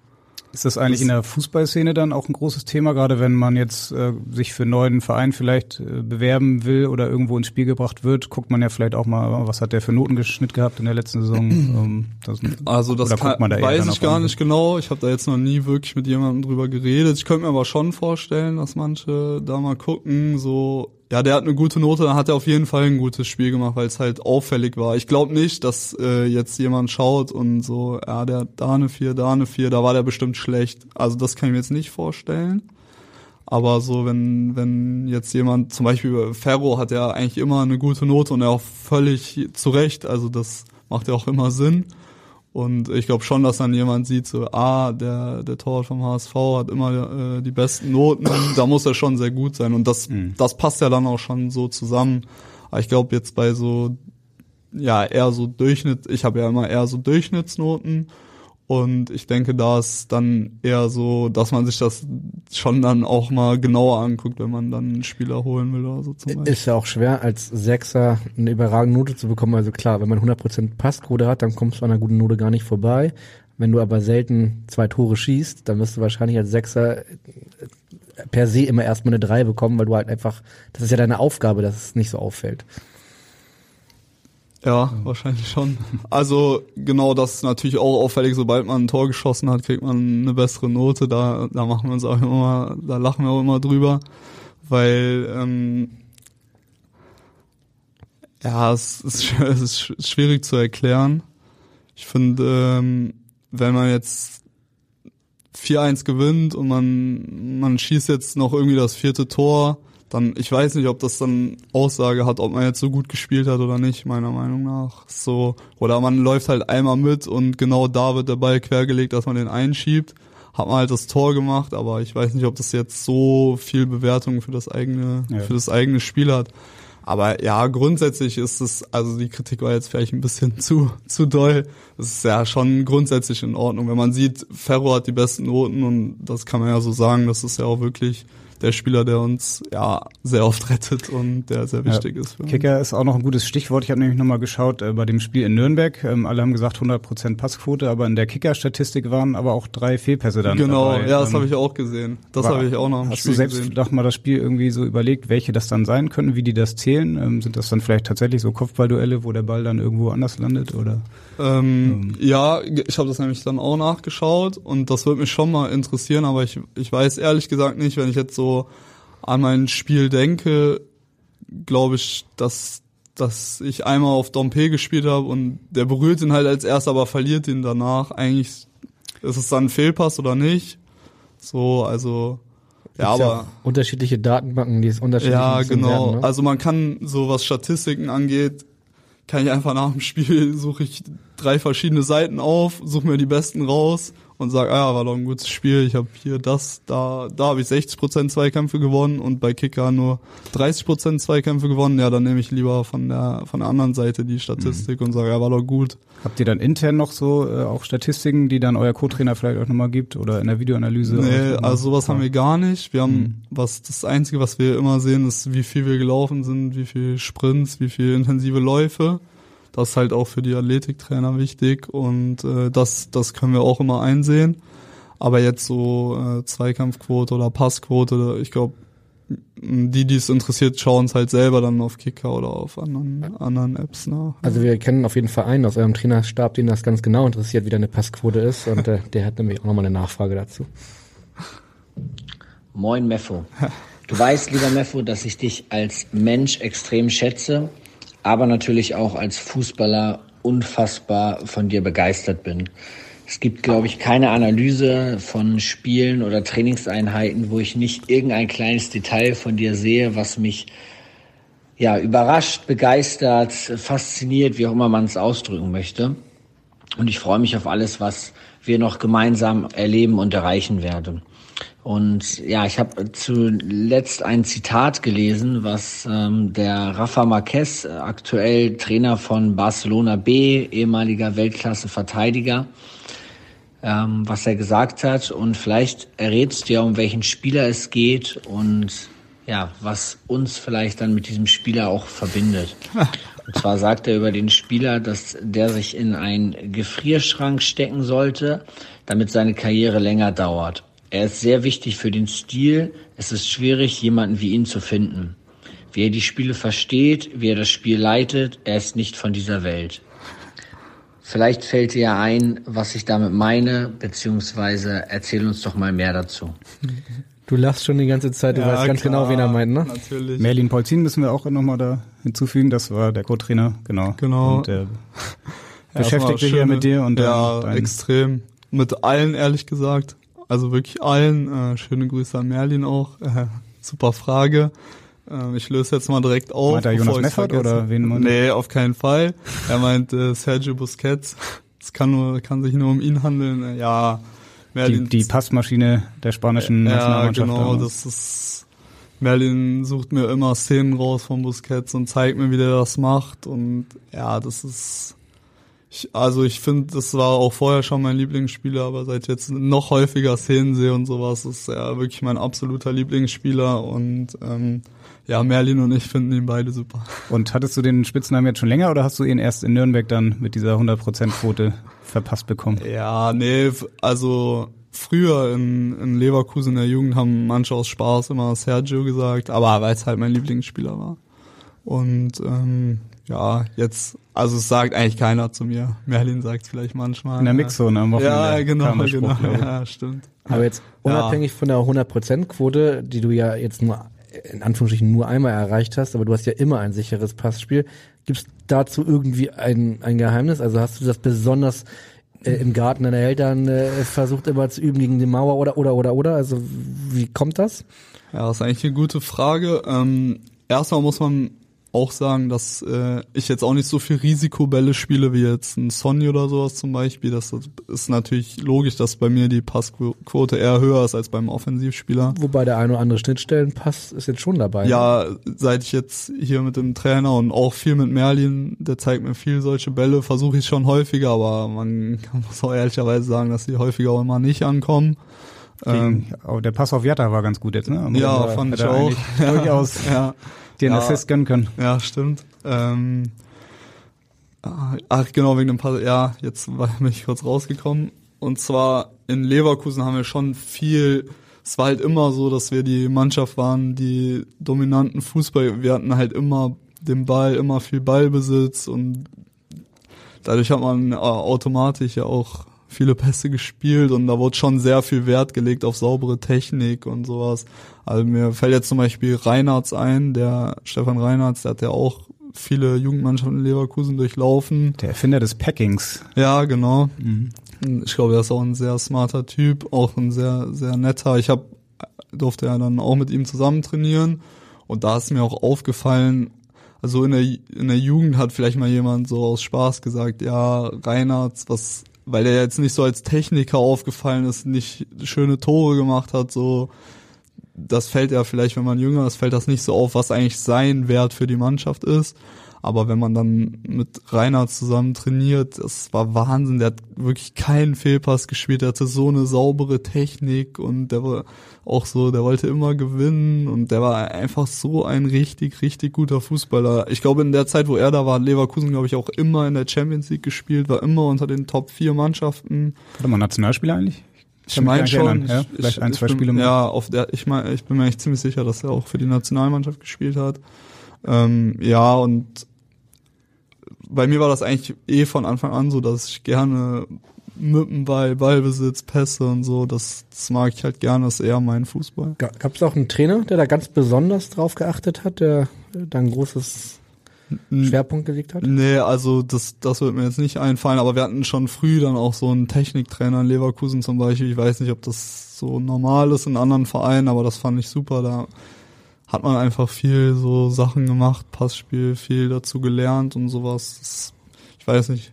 Ist das eigentlich in der Fußballszene dann auch ein großes Thema, gerade wenn man jetzt äh, sich für einen neuen Verein vielleicht äh, bewerben will oder irgendwo ins Spiel gebracht wird, guckt man ja vielleicht auch mal, was hat der für Notengeschnitt gehabt in der letzten Saison. Ähm, das, also das kann, da weiß ich gar nicht genau. Ich habe da jetzt noch nie wirklich mit jemandem drüber geredet. Ich könnte mir aber schon vorstellen, dass manche da mal gucken, so ja, der hat eine gute Note, dann hat er auf jeden Fall ein gutes Spiel gemacht, weil es halt auffällig war. Ich glaube nicht, dass äh, jetzt jemand schaut und so, ja, der hat da eine 4, da eine 4, da war der bestimmt schlecht. Also das kann ich mir jetzt nicht vorstellen. Aber so, wenn, wenn jetzt jemand, zum Beispiel Ferro hat ja eigentlich immer eine gute Note und er auch völlig zurecht, also das macht ja auch immer Sinn. Und ich glaube schon, dass dann jemand sieht, so, ah, der, der Torwart vom HSV hat immer äh, die besten Noten, da muss er schon sehr gut sein. Und das, mhm. das passt ja dann auch schon so zusammen. Aber ich glaube jetzt bei so, ja, eher so Durchschnitt, ich habe ja immer eher so Durchschnittsnoten und ich denke, da ist dann eher so, dass man sich das schon dann auch mal genauer anguckt, wenn man dann einen Spieler holen will oder so zum Beispiel. Ist ja auch schwer, als Sechser eine überragende Note zu bekommen. Also klar, wenn man 100% Passquote hat, dann kommst du an einer guten Note gar nicht vorbei. Wenn du aber selten zwei Tore schießt, dann wirst du wahrscheinlich als Sechser per se immer erstmal eine Drei bekommen, weil du halt einfach, das ist ja deine Aufgabe, dass es nicht so auffällt. Ja, wahrscheinlich schon. Also genau das ist natürlich auch auffällig, sobald man ein Tor geschossen hat, kriegt man eine bessere Note. Da, da machen wir uns auch immer, da lachen wir auch immer drüber, weil ähm, ja, es ist, es ist schwierig zu erklären. Ich finde, ähm, wenn man jetzt 4-1 gewinnt und man, man schießt jetzt noch irgendwie das vierte Tor, dann, ich weiß nicht, ob das dann Aussage hat, ob man jetzt so gut gespielt hat oder nicht, meiner Meinung nach. So, oder man läuft halt einmal mit und genau da wird der Ball quergelegt, dass man den einschiebt. Hat man halt das Tor gemacht, aber ich weiß nicht, ob das jetzt so viel Bewertung für das eigene, ja. für das eigene Spiel hat. Aber ja, grundsätzlich ist es, also die Kritik war jetzt vielleicht ein bisschen zu, zu doll. Es ist ja schon grundsätzlich in Ordnung. Wenn man sieht, Ferro hat die besten Noten und das kann man ja so sagen, das ist ja auch wirklich der Spieler, der uns ja sehr oft rettet und der sehr wichtig ja. ist. Kicker ist auch noch ein gutes Stichwort. Ich habe nämlich nochmal geschaut äh, bei dem Spiel in Nürnberg. Ähm, alle haben gesagt 100% Passquote, aber in der Kicker-Statistik waren aber auch drei Fehlpässe dann Genau, dabei. ja, das ähm, habe ich auch gesehen. Das habe ich auch noch Hast Spiel du selbst gesehen. mal das Spiel irgendwie so überlegt, welche das dann sein können, wie die das zählen? Ähm, sind das dann vielleicht tatsächlich so Kopfballduelle, wo der Ball dann irgendwo anders landet oder? Ähm, ähm. Ja, ich habe das nämlich dann auch nachgeschaut und das würde mich schon mal interessieren, aber ich, ich weiß ehrlich gesagt nicht, wenn ich jetzt so an mein Spiel denke, glaube ich, dass dass ich einmal auf Dompe gespielt habe und der berührt ihn halt als erster, aber verliert ihn danach. Eigentlich ist es dann ein Fehlpass oder nicht. So, also ja, aber ja unterschiedliche Datenbanken, die es unterschiedlich Ja, genau. Werden, ne? Also man kann so was Statistiken angeht, kann ich einfach nach dem Spiel suche ich drei verschiedene Seiten auf, suche mir die besten raus und sage, ah ja, war doch ein gutes Spiel, ich habe hier das, da, da habe ich 60% Zweikämpfe gewonnen und bei Kicker nur 30% Zweikämpfe gewonnen, ja, dann nehme ich lieber von der von der anderen Seite die Statistik mhm. und sage, ja, war doch gut. Habt ihr dann intern noch so äh, auch Statistiken, die dann euer Co-Trainer vielleicht auch nochmal gibt oder in der Videoanalyse? Nee, also sowas haben wir gar nicht. Wir haben, mhm. was das Einzige, was wir immer sehen, ist, wie viel wir gelaufen sind, wie viel Sprints, wie viel intensive Läufe. Das ist halt auch für die Athletiktrainer wichtig und äh, das, das können wir auch immer einsehen. Aber jetzt so äh, Zweikampfquote oder Passquote, ich glaube, die, die es interessiert, schauen es halt selber dann auf Kicker oder auf anderen, anderen Apps nach. Also wir kennen auf jeden Fall einen aus eurem Trainerstab, den das ganz genau interessiert, wie deine Passquote ist und äh, der hat nämlich auch nochmal eine Nachfrage dazu. Moin Meffo. Du weißt, lieber Meffo, dass ich dich als Mensch extrem schätze aber natürlich auch als Fußballer unfassbar von dir begeistert bin. Es gibt, glaube ich, keine Analyse von Spielen oder Trainingseinheiten, wo ich nicht irgendein kleines Detail von dir sehe, was mich ja überrascht, begeistert, fasziniert, wie auch immer man es ausdrücken möchte. Und ich freue mich auf alles, was wir noch gemeinsam erleben und erreichen werden. Und ja, ich habe zuletzt ein Zitat gelesen, was ähm, der Rafa Marquez, äh, aktuell Trainer von Barcelona B, ehemaliger Weltklasse-Verteidiger, ähm, was er gesagt hat. Und vielleicht errätst du ja, um welchen Spieler es geht und ja, was uns vielleicht dann mit diesem Spieler auch verbindet. Und zwar sagt er über den Spieler, dass der sich in einen Gefrierschrank stecken sollte, damit seine Karriere länger dauert. Er ist sehr wichtig für den Stil. Es ist schwierig, jemanden wie ihn zu finden. Wie er die Spiele versteht, wie er das Spiel leitet, er ist nicht von dieser Welt. Vielleicht fällt dir ja ein, was ich damit meine, beziehungsweise erzähl uns doch mal mehr dazu. Du lachst schon die ganze Zeit, du Ja, weißt ganz klar, genau, wen er meint, ne? Natürlich. Merlin Polzin müssen wir auch nochmal da hinzufügen. Das war der Co-Trainer, genau. Genau. Und der Ja, beschäftigt erstmal sich hier schöne- mit dir und ja, extrem. Mit allen, ehrlich gesagt. Also wirklich allen. Äh, schöne Grüße an Merlin auch. Äh, super Frage. Äh, ich löse jetzt mal direkt auf. Meint er Jonas Meffert oder wen er? Nee, auf keinen Fall. Er meint äh, Sergio Busquets. Es kann nur, kann sich nur um ihn handeln. Äh, ja, die, Merlin. die Passmaschine der spanischen ja, Nationalmannschaft. genau. damals. Das ist Merlin sucht mir immer Szenen raus von Busquets und zeigt mir, wie der das macht. Und ja, das ist. Ich, also ich finde, das war auch vorher schon mein Lieblingsspieler, aber seit jetzt noch häufiger Szenen sehe und sowas, ist er wirklich mein absoluter Lieblingsspieler. Und ähm, ja, Merlin und ich finden ihn beide super. Und hattest du den Spitznamen jetzt schon länger oder hast du ihn erst in Nürnberg dann mit dieser 100%-Quote verpasst bekommen? Ja, nee, also früher in, in Leverkusen in der Jugend haben manche aus Spaß immer Sergio gesagt, aber weil es halt mein Lieblingsspieler war. Und ähm, ja, jetzt, also es sagt eigentlich keiner zu mir. Merlin sagt vielleicht manchmal. In der Mixzone am Wochenende Ja, genau, genau. Ja, stimmt. Aber jetzt unabhängig von der 100%-Quote, die du ja jetzt nur in Anführungsstrichen nur einmal erreicht hast, aber du hast ja immer ein sicheres Passspiel. Gibt es dazu irgendwie ein, ein Geheimnis? Also hast du das besonders äh, im Garten deiner Eltern äh, versucht immer zu üben gegen die Mauer oder oder oder oder? Also wie kommt das? Ja, das ist eigentlich eine gute Frage. Ähm, erstmal muss man auch sagen, dass äh, ich jetzt auch nicht so viel Risikobälle spiele wie jetzt ein Sonny oder sowas zum Beispiel. Das ist natürlich logisch, dass bei mir die Passquote eher höher ist als beim Offensivspieler. Wobei der eine oder andere Schnittstellenpass ist jetzt schon dabei. ne? Ja, seit ich jetzt hier mit dem Trainer und auch viel mit Merlin, der zeigt mir viel solche Bälle, versuche ich schon häufiger, aber man muss auch ehrlicherweise sagen, dass die häufiger auch immer nicht ankommen. Ähm, Gegen, oh, der Pass auf Jatta war ganz gut jetzt, ne? Am ja, fand ich auch. eigentlich Durchaus ja. den Ja. Assist gönnen können. Ja, stimmt. Ähm, ah, ach, genau, wegen dem Pass. Ja, jetzt war, bin ich kurz rausgekommen. Und zwar in Leverkusen haben wir schon viel. Es war halt immer so, dass wir die Mannschaft waren, die dominanten Fußball. Wir hatten halt immer den Ball, immer viel Ballbesitz und dadurch hat man äh, automatisch ja auch viele Pässe gespielt und da wurde schon sehr viel Wert gelegt auf saubere Technik und sowas. Also mir fällt jetzt zum Beispiel Reinhardt ein, der Stefan Reinhardt, der hat ja auch viele Jugendmannschaften in Leverkusen durchlaufen. Der Erfinder des Packings. Ja, genau. Ich glaube, er ist auch ein sehr smarter Typ, auch ein sehr, sehr netter. Ich hab, durfte ja dann auch mit ihm zusammen trainieren und da ist mir auch aufgefallen, also in der, in der Jugend hat vielleicht mal jemand so aus Spaß gesagt, ja, Reinhardt, was, weil er jetzt nicht so als Techniker aufgefallen ist, nicht schöne Tore gemacht hat, so, das fällt ja vielleicht, wenn man jünger ist, fällt das nicht so auf, was eigentlich sein Wert für die Mannschaft ist. Aber wenn man dann mit Reinhard zusammen trainiert, das war Wahnsinn. Der hat wirklich keinen Fehlpass gespielt. Der hatte so eine saubere Technik und der war auch so, der wollte immer gewinnen und der war einfach so ein richtig, richtig guter Fußballer. Ich glaube, in der Zeit, wo er da war, hat Leverkusen, glaube ich, auch immer in der Champions League gespielt, war immer unter den Top 4 Mannschaften. Warte mal, Nationalspieler eigentlich? Ich meine schon, erinnern, ja? ich, Vielleicht ich, ein, zwei bin, Spiele mal. Ja, auf der, ich meine, ich bin mir echt ziemlich sicher, dass er auch für die Nationalmannschaft gespielt hat. Ähm, ja, und bei mir war das eigentlich eh von Anfang an so, dass ich gerne Ball, Ballbesitz, Pässe und so, das, das mag ich halt gerne, das ist eher mein Fußball. Gab es auch einen Trainer, der da ganz besonders drauf geachtet hat, der da ein großes Schwerpunkt gelegt hat? Nee, also das, das wird mir jetzt nicht einfallen, aber wir hatten schon früh dann auch so einen Techniktrainer in Leverkusen zum Beispiel. Ich weiß nicht, ob das so normal ist in anderen Vereinen, aber das fand ich super. Da hat man einfach viel so Sachen gemacht, Passspiel, viel dazu gelernt und sowas. Das, ich weiß nicht.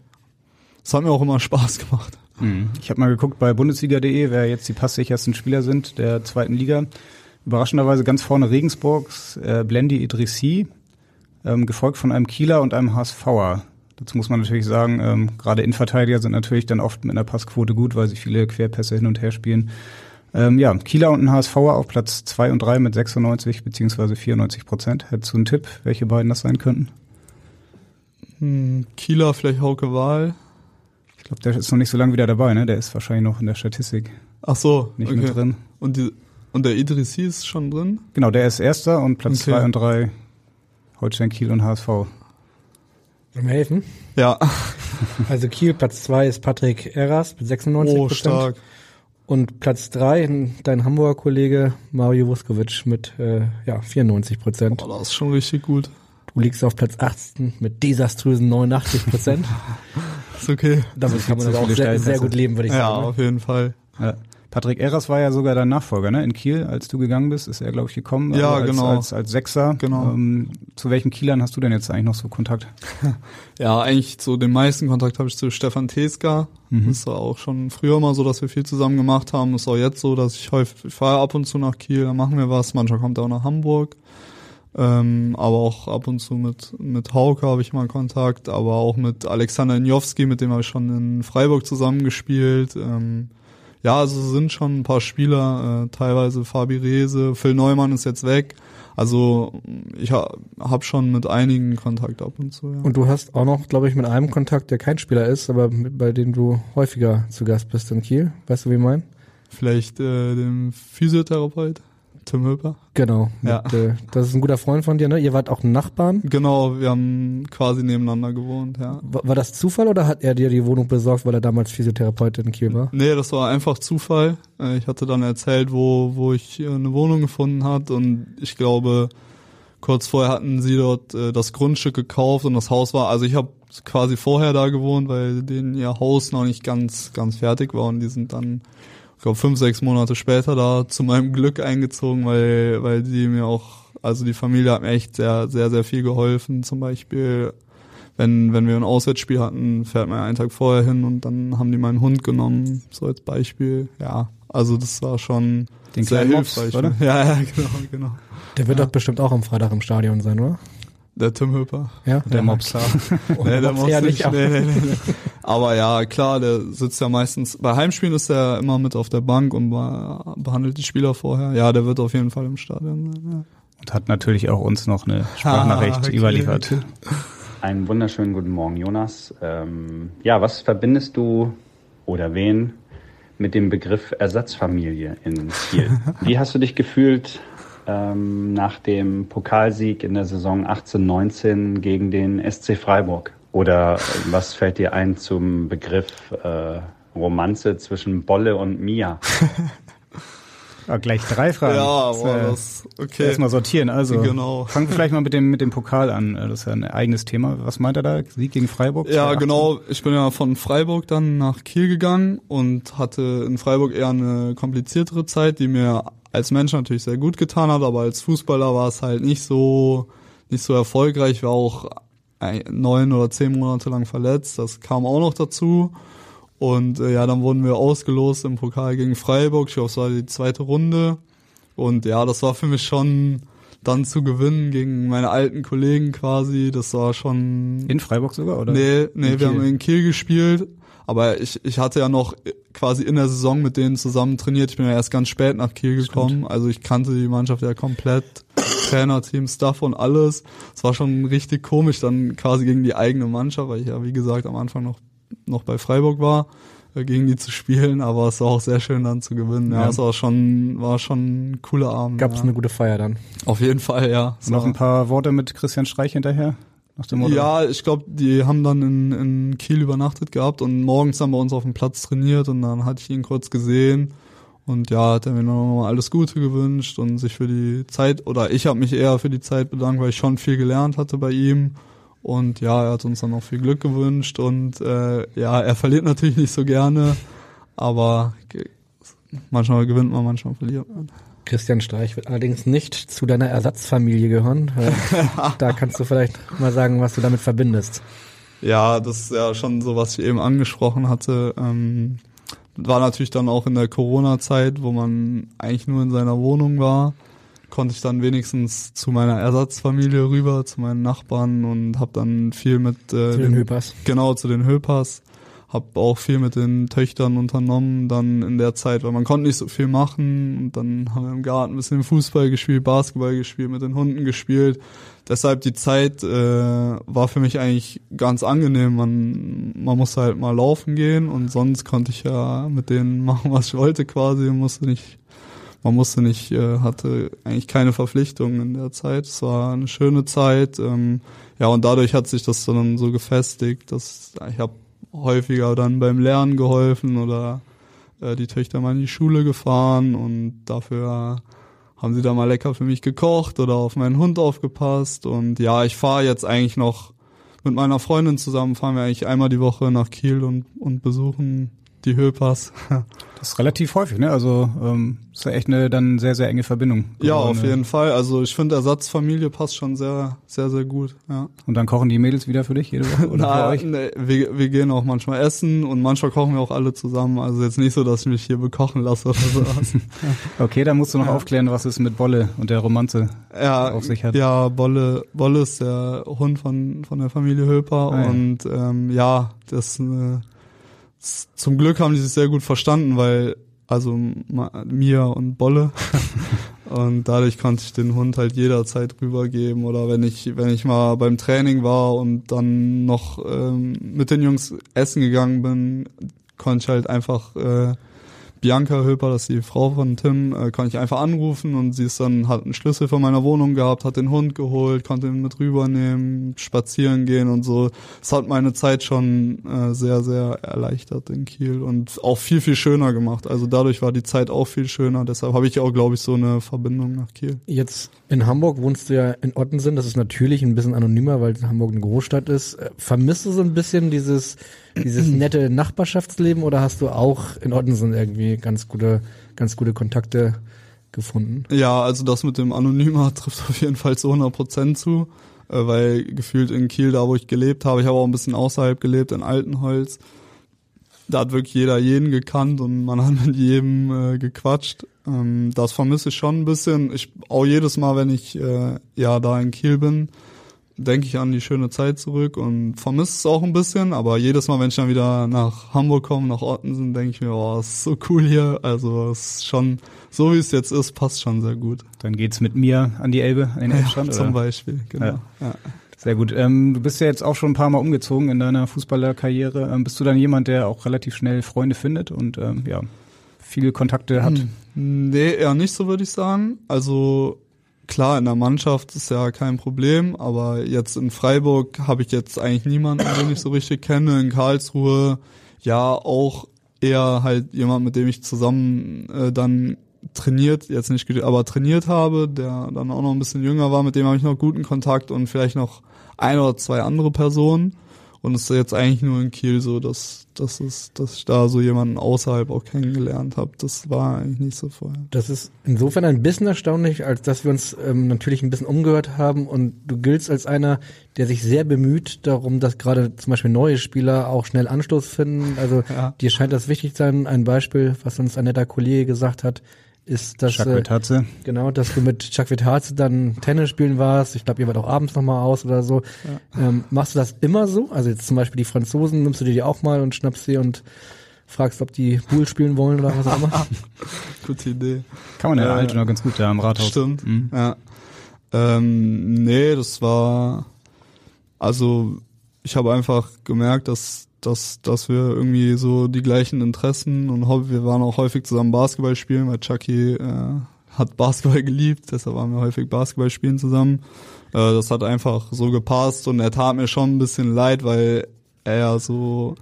Das hat mir auch immer Spaß gemacht. Mhm. Ich habe mal geguckt bei Bundesliga.de, wer jetzt die passsichersten Spieler sind der zweiten Liga. Überraschenderweise ganz vorne Regensburgs äh, Blendi Idrissi, ähm, gefolgt von einem Kieler und einem HSVer. Dazu muss man natürlich sagen, ähm, gerade Innenverteidiger sind natürlich dann oft mit einer Passquote gut, weil sie viele Querpässe hin und her spielen. Ähm, ja, Kieler und ein HSVer auf Platz 2 und 3 mit 96 beziehungsweise 94 Prozent. Hättest du einen Tipp, welche beiden das sein könnten? Hm, Kieler, vielleicht Hauke Wahl. Ich glaube, der ist noch nicht so lange wieder dabei, ne? Der ist wahrscheinlich noch in der Statistik Ach so, nicht okay. mit drin. Und, die, und der Idrissi ist schon drin? Genau, der ist Erster und Platz Okay. zwei und drei Holstein Kiel und HSV. Wollen wir helfen? Ja. Also Kiel, Platz zwei ist Patrick Erras mit 96 Oh, stark. Und Platz drei, dein Hamburger Kollege Mario Vuskovic mit äh, ja, 94 Prozent. Oh, das ist schon richtig gut. Du liegst auf Platz 18 mit desaströsen 89 Prozent. Ist okay. Damit kann man aber auch sehr, sehr gut leben, würde ich Ja, sagen. ne? auf jeden Fall. Ja. Patrick Erras war ja sogar dein Nachfolger, ne? In Kiel, als du gegangen bist, ist er, glaube ich, gekommen. Ja, also als, genau. Als, als Sechser. Genau. Ähm, zu welchen Kielern hast du denn jetzt eigentlich noch so Kontakt? Ja, eigentlich so den meisten Kontakt habe ich zu Stefan Teska. Mhm. War auch schon früher mal so, dass wir viel zusammen gemacht haben. Ist auch jetzt so, dass ich häufig ich fahre ab und zu nach Kiel, da machen wir was. Manchmal kommt er auch nach Hamburg. Ähm, aber auch ab und zu mit mit Hauke habe ich mal Kontakt, aber auch mit Alexander Njowski, mit dem habe ich schon in Freiburg zusammengespielt. Ähm, ja, also es sind schon ein paar Spieler, äh, teilweise Fabi Rehse, Phil Neumann ist jetzt weg. Also ich ha, habe schon mit einigen Kontakt ab und zu. Ja. Und du hast auch noch, glaube ich, mit einem Kontakt, der kein Spieler ist, aber mit, bei dem du häufiger zu Gast bist in Kiel. Weißt du, wie ich meine? Vielleicht äh, dem Physiotherapeut, Tim Höper. Genau. Ja. Mit, äh, das ist ein guter Freund von dir, ne? Ihr wart auch Nachbarn. Genau, wir haben quasi nebeneinander gewohnt, ja. War, war das Zufall oder hat er dir die Wohnung besorgt, weil er damals Physiotherapeut in Kiel war? Nee, das war einfach Zufall. Äh, Ich hatte dann erzählt, wo, wo ich äh, eine Wohnung gefunden hat und ich glaube, kurz vorher hatten sie dort äh, das Grundstück gekauft und das Haus war, also ich habe quasi vorher da gewohnt, weil denen ihr Haus noch nicht ganz, ganz fertig war und die sind dann, ich glaube, fünf, sechs Monate später da zu meinem Glück eingezogen, weil, weil die mir auch, also die Familie hat mir echt sehr, sehr, sehr viel geholfen. Zum Beispiel, wenn, wenn wir ein Auswärtsspiel hatten, fährt man einen Tag vorher hin und dann haben die meinen Hund genommen, so als Beispiel. Ja, also das war schon Den sehr kleinen Mops, hilfreich. oder? Ja, ja, genau, genau. Der wird doch bestimmt auch am Freitag im Stadion sein, oder? Der Tim Höper. Ja. Der Mops. Klar. Nee, der Mops nicht. nee, nee, nee. Aber ja, klar, der sitzt ja meistens, bei Heimspielen ist er immer mit auf der Bank und be behandelt die Spieler vorher. Ja, der wird auf jeden Fall im Stadion sein. Ja. Und hat natürlich auch uns noch eine Sprachnachricht Ah, okay, überliefert. okay. Einen wunderschönen guten Morgen, Jonas. Ähm, ja, was verbindest du oder wen mit dem Begriff Ersatzfamilie in Kiel? Wie hast du dich gefühlt ähm, nach dem Pokalsieg in der Saison 18-19 gegen den SC Freiburg? Oder äh, was fällt dir ein zum Begriff äh, Romanze zwischen Bolle und Mia? Ah, gleich drei Fragen. Ja, Das, boah, äh, das, okay. Erstmal sortieren. Also Genau. fangen wir vielleicht mal mit dem mit dem Pokal an. Das ist ja ein eigenes Thema. Was meint er da? Sieg gegen Freiburg? Ja, 2018? genau. Ich bin ja von Freiburg dann nach Kiel gegangen und hatte in Freiburg eher eine kompliziertere Zeit, die mir als Mensch natürlich sehr gut getan hat, aber als Fußballer war es halt nicht so, nicht so erfolgreich. Ich war auch neun oder zehn Monate lang verletzt. Das kam auch noch dazu. Und äh, ja, dann wurden wir ausgelost im Pokal gegen Freiburg. Ich glaube, es war die zweite Runde. Und ja, das war für mich schon dann zu gewinnen gegen meine alten Kollegen quasi. Das war schon In Freiburg sogar, oder? Nee, nee, wir haben in Kiel gespielt. Aber ich, ich hatte ja noch quasi in der Saison mit denen zusammen trainiert. Ich bin ja erst ganz spät nach Kiel gekommen. Also ich kannte die Mannschaft ja komplett. Trainer, Team, Staff und alles. Es war schon richtig komisch, dann quasi gegen die eigene Mannschaft, weil ich ja, wie gesagt, am Anfang noch, noch bei Freiburg war, äh, gegen die zu spielen. Aber es war auch sehr schön dann zu gewinnen. Ja, Ja. es war schon, war schon ein cooler Abend. Gab es ja. eine gute Feier dann? Auf jeden Fall, ja. Es Noch ein paar Worte mit Christian Streich hinterher? Nach dem Motto? Ja, ich glaube, die haben dann in, in Kiel übernachtet gehabt und morgens haben wir uns auf dem Platz trainiert und dann hatte ich ihn kurz gesehen und ja, hat er mir nochmal alles Gute gewünscht und sich für die Zeit, oder ich habe mich eher für die Zeit bedankt, weil ich schon viel gelernt hatte bei ihm und ja, er hat uns dann auch viel Glück gewünscht und äh, ja, er verliert natürlich nicht so gerne, aber manchmal gewinnt man, manchmal verliert man. Christian Streich wird allerdings nicht zu deiner Ersatzfamilie gehören. Äh, da kannst du vielleicht mal sagen, was du damit verbindest. Ja, das ist ja schon so, was ich eben angesprochen hatte. Ähm, war natürlich dann auch in der Corona-Zeit, wo man eigentlich nur in seiner Wohnung war, konnte ich dann wenigstens zu meiner Ersatzfamilie rüber, zu meinen Nachbarn und habe dann viel mit äh, Zu den dem- Höpers. Genau, zu den Höpers. Habe auch viel mit den Töchtern unternommen dann in der Zeit, weil man konnte nicht so viel machen und dann haben wir im Garten ein bisschen Fußball gespielt, Basketball gespielt, mit den Hunden gespielt. Deshalb die Zeit äh, war für mich eigentlich ganz angenehm. Man, man musste halt mal laufen gehen und sonst konnte ich ja mit denen machen, was ich wollte quasi. Man musste nicht, man musste nicht, äh, hatte eigentlich keine Verpflichtungen in der Zeit. Es war eine schöne Zeit. Ähm, ja, und dadurch hat sich das dann so gefestigt, dass ich habe häufiger dann beim Lernen geholfen oder äh, die Töchter mal in die Schule gefahren und dafür haben sie da mal lecker für mich gekocht oder auf meinen Hund aufgepasst und ja, ich fahre jetzt eigentlich noch mit meiner Freundin zusammen, fahren wir eigentlich einmal die Woche nach Kiel und, und besuchen die Höpers. Das ist relativ häufig, ne? Also ähm, ist ja echt eine dann sehr, sehr enge Verbindung. Ja, auf ne? jeden Fall. Also ich finde Ersatzfamilie passt schon sehr, sehr, sehr gut. Ja. Und dann kochen die Mädels wieder für dich jede Woche oder Na, für euch? Nee, wir, wir gehen auch manchmal essen und manchmal kochen wir auch alle zusammen. Also jetzt nicht so, dass ich mich hier bekochen lasse oder so. Okay, dann musst du noch aufklären, was es mit Bolle und der Romanze ja, auf sich hat. ja, Bolle, Bolle ist der Hund von, von der Familie Höper Ah, ja. und ähm, ja, das äh, s- zum Glück haben die sich sehr gut verstanden, weil also Mia und Bolle. Und dadurch konnte ich den Hund halt jederzeit rübergeben oder wenn ich wenn ich mal beim Training war und dann noch ähm, mit den Jungs essen gegangen bin, konnte ich halt einfach äh, Bianca Höper, das ist die Frau von Tim, äh, konnte ich einfach anrufen und sie ist dann, hat einen Schlüssel von meiner Wohnung gehabt, hat den Hund geholt, konnte ihn mit rübernehmen, spazieren gehen und so. Es hat meine Zeit schon äh, sehr, sehr erleichtert in Kiel und auch viel, viel schöner gemacht. Also dadurch war die Zeit auch viel schöner. Deshalb habe ich auch, glaube ich, so eine Verbindung nach Kiel. Jetzt in Hamburg wohnst du ja in Ottensen, das ist natürlich ein bisschen anonymer, weil Hamburg eine Großstadt ist. Äh, Vermisst du so ein bisschen dieses, dieses nette Nachbarschaftsleben oder hast du auch in Ottensen irgendwie ganz gute, ganz gute Kontakte gefunden? Ja, also das mit dem Anonymer trifft auf jeden Fall zu 100 Prozent zu, äh, weil gefühlt in Kiel, da wo ich gelebt habe, ich habe auch ein bisschen außerhalb gelebt, in Altenholz, da hat wirklich jeder jeden gekannt und man hat mit jedem äh, gequatscht. Ähm, das vermisse ich schon ein bisschen. Ich auch jedes Mal, wenn ich äh, ja da in Kiel bin, denke ich an die schöne Zeit zurück und vermisse es auch ein bisschen, aber jedes Mal, wenn ich dann wieder nach Hamburg komme, nach Ottensen, denke ich mir, oh, ist so cool hier. Also es ist schon, so wie es jetzt ist, passt schon sehr gut. Dann geht's mit mir an die Elbe, an den Elbstrand, Zum oder? Beispiel, genau. Ja. Ja. Sehr gut. Ähm, du bist ja jetzt auch schon ein paar Mal umgezogen in deiner Fußballerkarriere. Ähm, bist du dann jemand, der auch relativ schnell Freunde findet und ähm, ja viele Kontakte hat? Hm. Nee, eher nicht so, würde ich sagen. Also klar, in der Mannschaft ist ja kein Problem, aber jetzt in Freiburg habe ich jetzt eigentlich niemanden, den ich so richtig kenne. In Karlsruhe ja auch eher halt jemand, mit dem ich zusammen äh, dann trainiert, jetzt nicht, aber trainiert habe, der dann auch noch ein bisschen jünger war, mit dem habe ich noch guten Kontakt und vielleicht noch ein oder zwei andere Personen. Und es ist jetzt eigentlich nur in Kiel so, dass, dass, es, dass ich da so jemanden außerhalb auch kennengelernt habe. Das war eigentlich nicht so vorher. Das ist insofern ein bisschen erstaunlich, als dass wir uns ähm, natürlich ein bisschen umgehört haben und du giltst als einer, der sich sehr bemüht darum, dass gerade zum Beispiel neue Spieler auch schnell Anstoß finden. Also Ja. dir scheint das wichtig zu sein. Ein Beispiel, was uns ein netter Kollege gesagt hat, ist, dass äh, genau, dass du mit Chuck Vitale dann Tennis spielen warst. Ich glaube, ihr wart auch abends nochmal aus oder so. Ähm, machst du das immer so? Also jetzt zum Beispiel die Franzosen, nimmst du dir die auch mal und schnappst sie und fragst, ob die Pool spielen wollen oder was auch immer? Gute Idee. Kann man ja Äh, halt noch ganz gut da am Rathaus. Stimmt. Mhm. Ja. Ähm, nee, das war also ich habe einfach gemerkt, dass dass dass wir irgendwie so die gleichen Interessen und Hobby, wir waren auch häufig zusammen Basketball spielen, weil Chucky äh, hat Basketball geliebt, deshalb waren wir häufig Basketball spielen zusammen. Äh, das hat einfach so gepasst und er tat mir schon ein bisschen leid, weil er ja so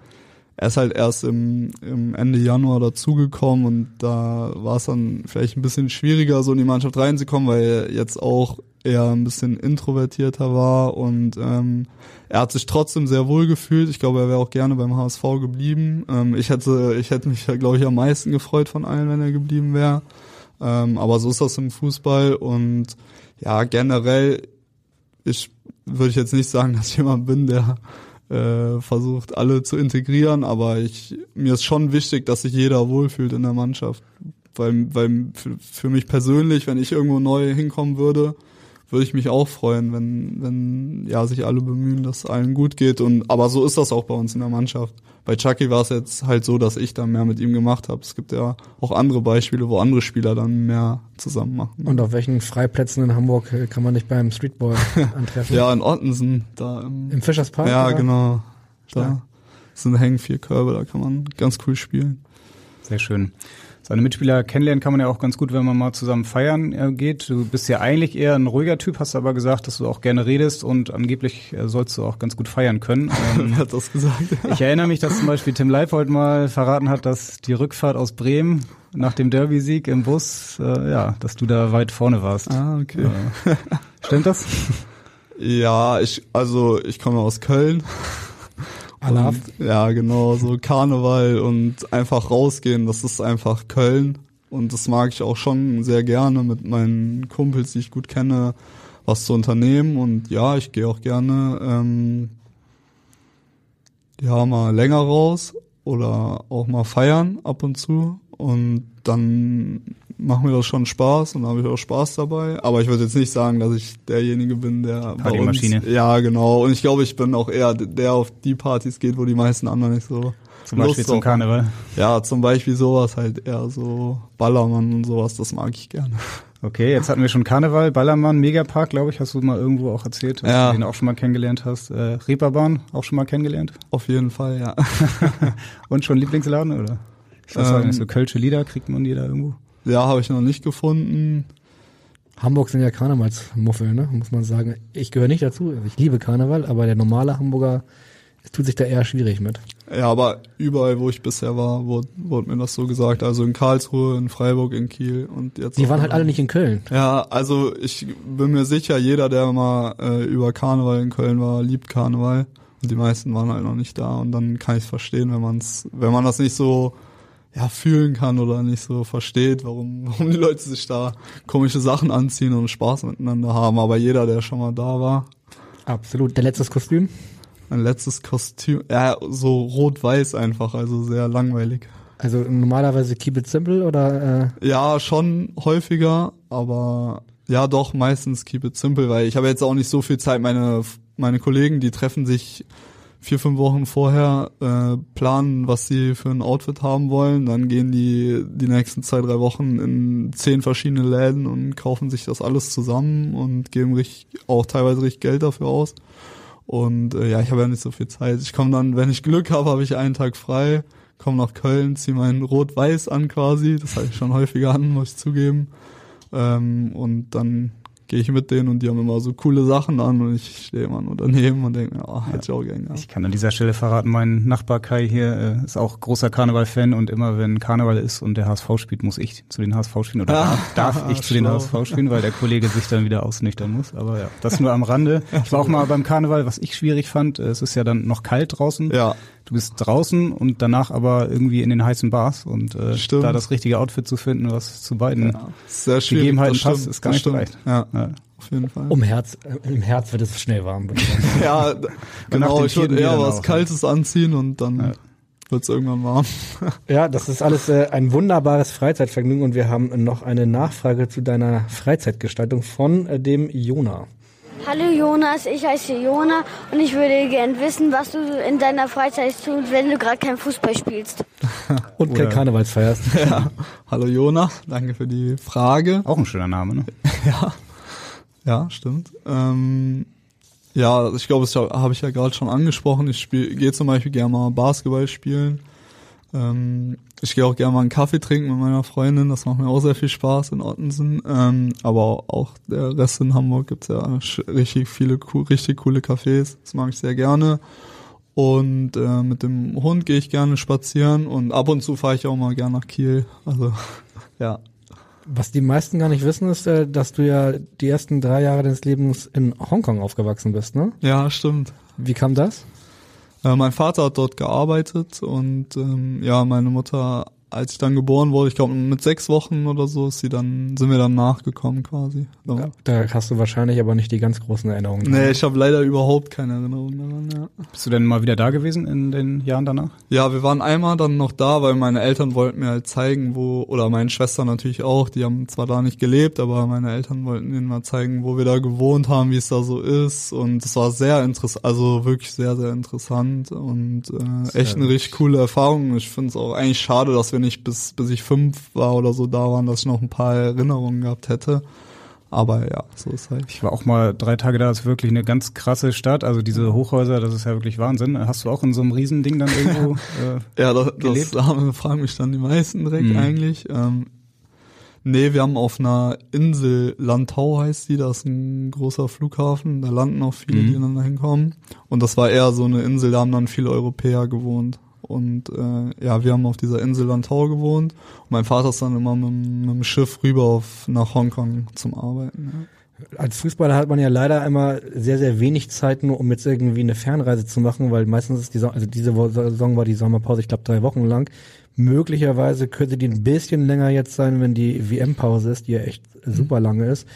er ist halt erst im, im Ende Januar dazugekommen und da war es dann vielleicht ein bisschen schwieriger, so in die Mannschaft reinzukommen, weil jetzt auch eher ein bisschen introvertierter war und ähm, er hat sich trotzdem sehr wohl gefühlt. Ich glaube, er wäre auch gerne beim HSV geblieben. Ähm, ich hätte, ich hätte mich, glaube ich, am meisten gefreut von allen, wenn er geblieben wäre. Ähm, aber so ist das im Fußball und ja, generell, ich würde jetzt nicht sagen, dass ich jemand bin, der äh, versucht, alle zu integrieren, aber ich, mir ist schon wichtig, dass sich jeder wohlfühlt in der Mannschaft. Weil, weil für, für mich persönlich, wenn ich irgendwo neu hinkommen würde, würde ich mich auch freuen, wenn, wenn ja sich alle bemühen, dass allen gut geht. Und aber so ist das auch bei uns in der Mannschaft. Bei Chucky war es jetzt halt so, dass ich dann mehr mit ihm gemacht habe. Es gibt ja auch andere Beispiele, wo andere Spieler dann mehr zusammen machen. Und auf welchen Freiplätzen in Hamburg äh, kann man dich beim Streetball antreffen? ja, in Ottensen, da im, Im Fischerspark? Ja, oder? genau. Stark. Da sind hängen vier Körbe, da kann man ganz cool spielen. Sehr schön. Seine Mitspieler kennenlernen kann man ja auch ganz gut, wenn man mal zusammen feiern äh, geht. Du bist ja eigentlich eher ein ruhiger Typ, hast aber gesagt, dass du auch gerne redest und angeblich äh, sollst du auch ganz gut feiern können. Ähm, hat das gesagt? ich erinnere mich, dass zum Beispiel Tim Leipold mal verraten hat, dass die Rückfahrt aus Bremen nach dem Derby-Sieg im Bus, äh, ja, dass du da weit vorne warst. Ah, okay. Äh, stimmt das? Ja, ich, also ich komme aus Köln. Und, ja, genau, so Karneval und einfach rausgehen, das ist einfach Köln. Und das mag ich auch schon sehr gerne mit meinen Kumpels, die ich gut kenne, was zu unternehmen. Und ja, ich gehe auch gerne ähm, ja mal länger raus oder auch mal feiern ab und zu. Und dann macht mir das schon Spaß und habe ich auch Spaß dabei. Aber ich würde jetzt nicht sagen, dass ich derjenige bin, der bei uns, ja genau. Und ich glaube, ich bin auch eher der auf die Partys geht, wo die meisten anderen nicht so Zum Beispiel Lust zum drauf Karneval. ja, zum Beispiel sowas halt eher so Ballermann und sowas, das mag ich gerne. Okay, jetzt hatten wir schon Karneval, Ballermann, Megapark, glaube ich, hast du mal irgendwo auch erzählt, dass Ja. du den auch schon mal kennengelernt hast. Äh, Reeperbahn auch schon mal kennengelernt. Auf jeden Fall, ja. Und schon Lieblingsladen, oder? Ich weiß Ähm, nicht, so Kölsche Lieder kriegt man die da irgendwo. Ja, habe ich noch nicht gefunden. Hamburg sind ja Karnevalsmuffel, ne? muss man sagen. Ich gehöre nicht dazu. Ich liebe Karneval, aber der normale Hamburger tut sich da eher schwierig mit. Ja, aber überall, wo ich bisher war, wurde, wurde mir das so gesagt. Also in Karlsruhe, in Freiburg, in Kiel und jetzt. Die waren halt alle nicht in Köln. Ja, also ich bin mir sicher, jeder, der mal äh, über Karneval in Köln war, liebt Karneval. Und die meisten waren halt noch nicht da. Und dann kann ich es verstehen, wenn man's, wenn man das nicht so ja, fühlen kann oder nicht so versteht, warum, warum die Leute sich da komische Sachen anziehen und Spaß miteinander haben. Aber jeder, der schon mal da war, Absolut. Der letztes Kostüm? ein letztes Kostüm, ja, so rot-weiß einfach, also sehr langweilig. Also normalerweise keep it simple oder äh, Ja, schon häufiger, aber ja doch meistens keep it simple, weil ich habe jetzt auch nicht so viel Zeit. Meine meine Kollegen, die treffen sich vier fünf Wochen vorher, äh, planen, was sie für ein Outfit haben wollen, dann gehen die die nächsten zwei drei Wochen in zehn verschiedene Läden und kaufen sich das alles zusammen und geben richtig, auch teilweise richtig Geld dafür aus. Und äh, ja, ich habe ja nicht so viel Zeit. Ich komme dann, wenn ich Glück habe, habe ich einen Tag frei, komme nach Köln, ziehe meinen Rot-Weiß an quasi. Das hatte ich schon häufiger an, muss ich zugeben. Ähm, und dann gehe ich mit denen und die haben immer so coole Sachen an und ich stehe immer nur daneben und denke mir, oh, hätte ich auch gerne. Ich kann an dieser Stelle verraten, mein Nachbar Kai hier äh, ist auch großer Karneval-Fan und immer wenn Karneval ist und der HSV spielt, muss ich zu den HSV spielen oder Ah, darf, darf ich zu den. HSV spielen, weil der Kollege sich dann wieder ausnüchtern muss. Aber ja, das nur am Rande. Ich war auch mal beim Karneval, was ich schwierig fand. äh, Es ist ja dann noch kalt draußen. Ja, Du bist draußen und danach aber irgendwie in den heißen Bars und äh, da das richtige Outfit zu finden, was zu beiden ja. Sehr schwierig. Gegebenheiten passt, ist gar nicht stimmt. leicht. Ja, Ja. Auf jeden Fall. um Herz, äh, im Herz wird es schnell warm. Ja, genau, ich würde eher was auch, Kaltes anziehen und dann Ja. wird's irgendwann warm. Ja, das ist alles äh, ein wunderbares Freizeitvergnügen und wir haben noch eine Nachfrage zu deiner Freizeitgestaltung von äh, dem Jona. Hallo Jonas, ich heiße Jona und ich würde gern wissen, was du in deiner Freizeit tust, wenn du gerade kein Fußball spielst. Und kein Karnevals feierst. ja. Hallo Jona, danke für die Frage. auch ein schöner Name, ne? Ja, ja, stimmt. Ähm, ja, ich glaube, das habe ich ja gerade schon angesprochen. Ich gehe zum Beispiel gerne mal Basketball spielen. Ähm, ich gehe auch gerne mal einen Kaffee trinken mit meiner Freundin. Das macht mir auch sehr viel Spaß in Ottensen. Ähm, aber auch der Rest in Hamburg gibt's ja sch- richtig viele, richtig coole Cafés. Das mag ich sehr gerne. Und äh, mit dem Hund gehe ich gerne spazieren und ab und zu fahre ich auch mal gerne nach Kiel. Also ja, Was die meisten gar nicht wissen, ist, äh, dass du ja die ersten drei Jahre deines Lebens in Hongkong aufgewachsen bist, ne? ja, stimmt. Wie kam das? Äh, mein Vater hat dort gearbeitet und ähm, ja, meine Mutter als ich dann geboren wurde, ich glaube mit sechs Wochen oder so, ist sie dann, sind wir dann nachgekommen quasi. So. Ja, da hast du wahrscheinlich aber nicht die ganz großen Erinnerungen. Nee, ich habe leider überhaupt keine Erinnerungen daran, ja. Bist du denn mal wieder da gewesen in den Jahren danach? Ja, wir waren einmal dann noch da, weil meine Eltern wollten mir halt zeigen, wo, oder meine Schwester natürlich auch, die haben zwar da nicht gelebt, aber meine Eltern wollten ihnen mal zeigen, wo wir da gewohnt haben, wie es da so ist. Und es war sehr interessant, also wirklich sehr, sehr interessant und äh, echt eine richtig coole Erfahrung. Ich finde es auch eigentlich schade, dass wir nicht bis, bis ich fünf war oder so da waren, dass ich noch ein paar Erinnerungen gehabt hätte. Aber ja, so ist halt. Ich war auch mal drei Tage da, das ist wirklich eine ganz krasse Stadt. Also diese Hochhäuser, das ist ja wirklich Wahnsinn. Hast du auch in so einem Riesending dann irgendwo äh, Ja, das, das haben, fragen mich dann die meisten direkt mhm. eigentlich. Ähm, nee, wir haben auf einer Insel, Landau heißt die, da ist ein großer Flughafen, da landen auch viele, mhm. die dann da hinkommen. Und das war eher so eine Insel, da haben dann viele Europäer gewohnt. Und äh, ja, wir haben auf dieser Insel Lantau gewohnt. Und mein Vater ist dann immer mit, mit dem Schiff rüber auf, nach Hongkong zum Arbeiten. Ja. Als Fußballer hat man ja leider immer sehr, sehr wenig Zeit nur, um jetzt irgendwie eine Fernreise zu machen, weil meistens ist die Saison, also diese Saison war die Sommerpause, ich glaube, drei Wochen lang. Möglicherweise könnte die ein bisschen länger jetzt sein, wenn die WM-Pause ist, die ja echt super lange ist.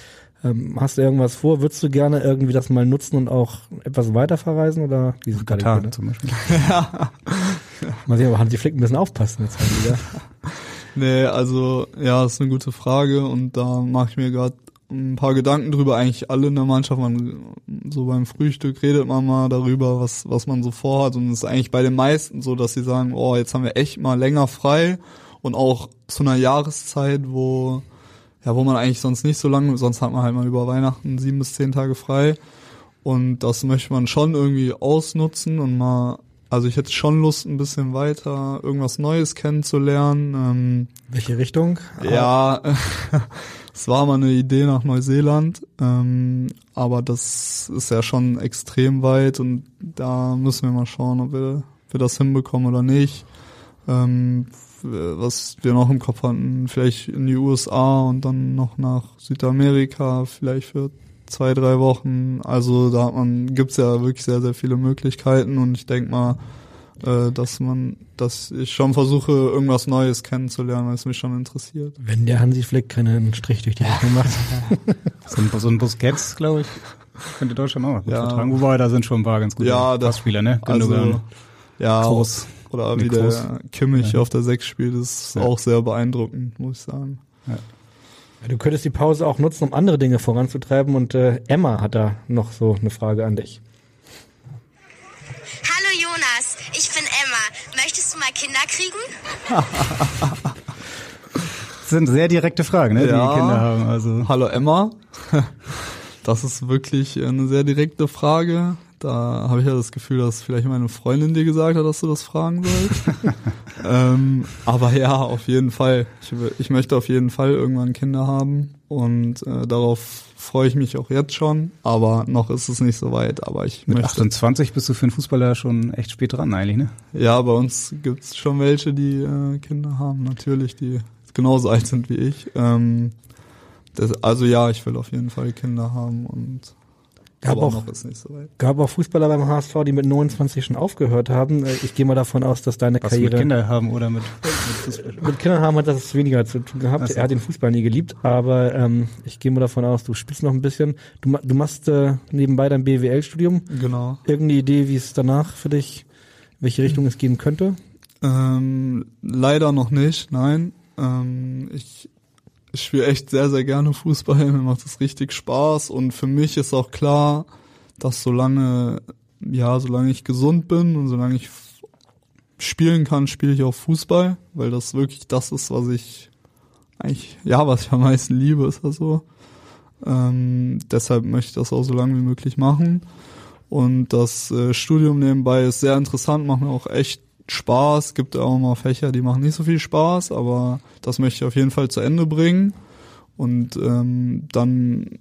Ähm, hast du irgendwas vor? Würdest du gerne irgendwie das mal nutzen und auch etwas weiter verreisen oder wie ist Katar zum Beispiel? ja. Mal sehen, aber Hansi Flick ein bisschen aufpassen jetzt halt wieder. nee, also ja, ist eine gute Frage und da mache ich mir gerade ein paar Gedanken drüber. Eigentlich alle in der Mannschaft, man so beim Frühstück redet man mal darüber, was was man so vorhat und es ist eigentlich bei den meisten so, dass sie sagen, oh, jetzt haben wir echt mal länger frei und auch zu einer Jahreszeit, wo ja, wo man eigentlich sonst nicht so lange, sonst hat man halt mal über Weihnachten sieben bis zehn Tage frei. Und das möchte man schon irgendwie ausnutzen und mal also ich hätte schon Lust, ein bisschen weiter irgendwas Neues kennenzulernen. Ähm, Welche Richtung? Ja, es war mal eine Idee nach Neuseeland, ähm, aber das ist ja schon extrem weit und da müssen wir mal schauen, ob wir, wir das hinbekommen oder nicht. Ähm, was wir noch im Kopf hatten, vielleicht in die USA und dann noch nach Südamerika, vielleicht für zwei, drei Wochen. Also da hat man, gibt's ja wirklich sehr, sehr viele Möglichkeiten und ich denke mal, äh, dass man, dass ich schon versuche, irgendwas Neues kennenzulernen, weil es mich schon interessiert. Wenn der Hansi Flick keinen Strich durch die Rechnung macht. so ein, so ein Busquets, glaube ich, könnte Deutschland auch gut ja. vertragen. Wobei, da sind schon ein paar ganz gute ja, Passspieler, ne? Gündogan, also, ja, Groß. Oder wie Groß. der Kimmich ja. auf der Sechs spielt, ist ja. auch sehr beeindruckend, muss ich sagen. Ja. Du könntest die Pause auch nutzen, um andere Dinge voranzutreiben. Und äh, Emma hat da noch so eine Frage an dich. Hallo Jonas, ich bin Emma. Möchtest du mal Kinder kriegen? das sind sehr direkte Fragen, ne, ja. die Kinder haben. Also. Hallo Emma. Das ist wirklich eine sehr direkte Frage. Da habe ich ja das Gefühl, dass vielleicht meine Freundin dir gesagt hat, dass du das fragen sollst. ähm, aber ja, auf jeden Fall. Ich, ich, möchte auf jeden Fall irgendwann Kinder haben und äh, darauf freue ich mich auch jetzt schon. Aber noch ist es nicht so weit. Aber ich Mit möchte. 28 bist du für einen Fußballer schon echt spät dran eigentlich, ne? Ja, bei uns gibt's schon welche, die äh, Kinder haben. Natürlich, die genauso alt sind wie ich. Ähm, das, also ja, ich will auf jeden Fall Kinder haben und Gab auch, so gab auch Fußballer beim HSV, die mit 29 schon aufgehört haben. Äh, ich gehe mal davon aus, dass deine Was Karriere... mit Kinder haben oder mit... Mit, mit Kindern haben hat das weniger zu tun gehabt. So. Er hat den Fußball nie geliebt, aber ähm, ich gehe mal davon aus, du spielst noch ein bisschen. Du, du machst äh, nebenbei dein BWL-Studium. Genau. Irgendeine Idee, wie es danach für dich, welche Richtung es gehen könnte? Ähm, leider noch nicht, nein. Ähm, ich ich spiele echt sehr, sehr gerne Fußball, mir macht es richtig Spaß und für mich ist auch klar, dass solange, ja, solange ich gesund bin und solange ich spielen kann, spiele ich auch Fußball, weil das wirklich das ist, was ich eigentlich, ja, was ich am meisten liebe, ist das so. Ähm, deshalb möchte ich das auch so lange wie möglich machen. Und das äh, Studium nebenbei ist sehr interessant, macht mir auch echt Spaß, gibt auch mal Fächer, die machen nicht so viel Spaß, aber das möchte ich auf jeden Fall zu Ende bringen. Und ähm, dann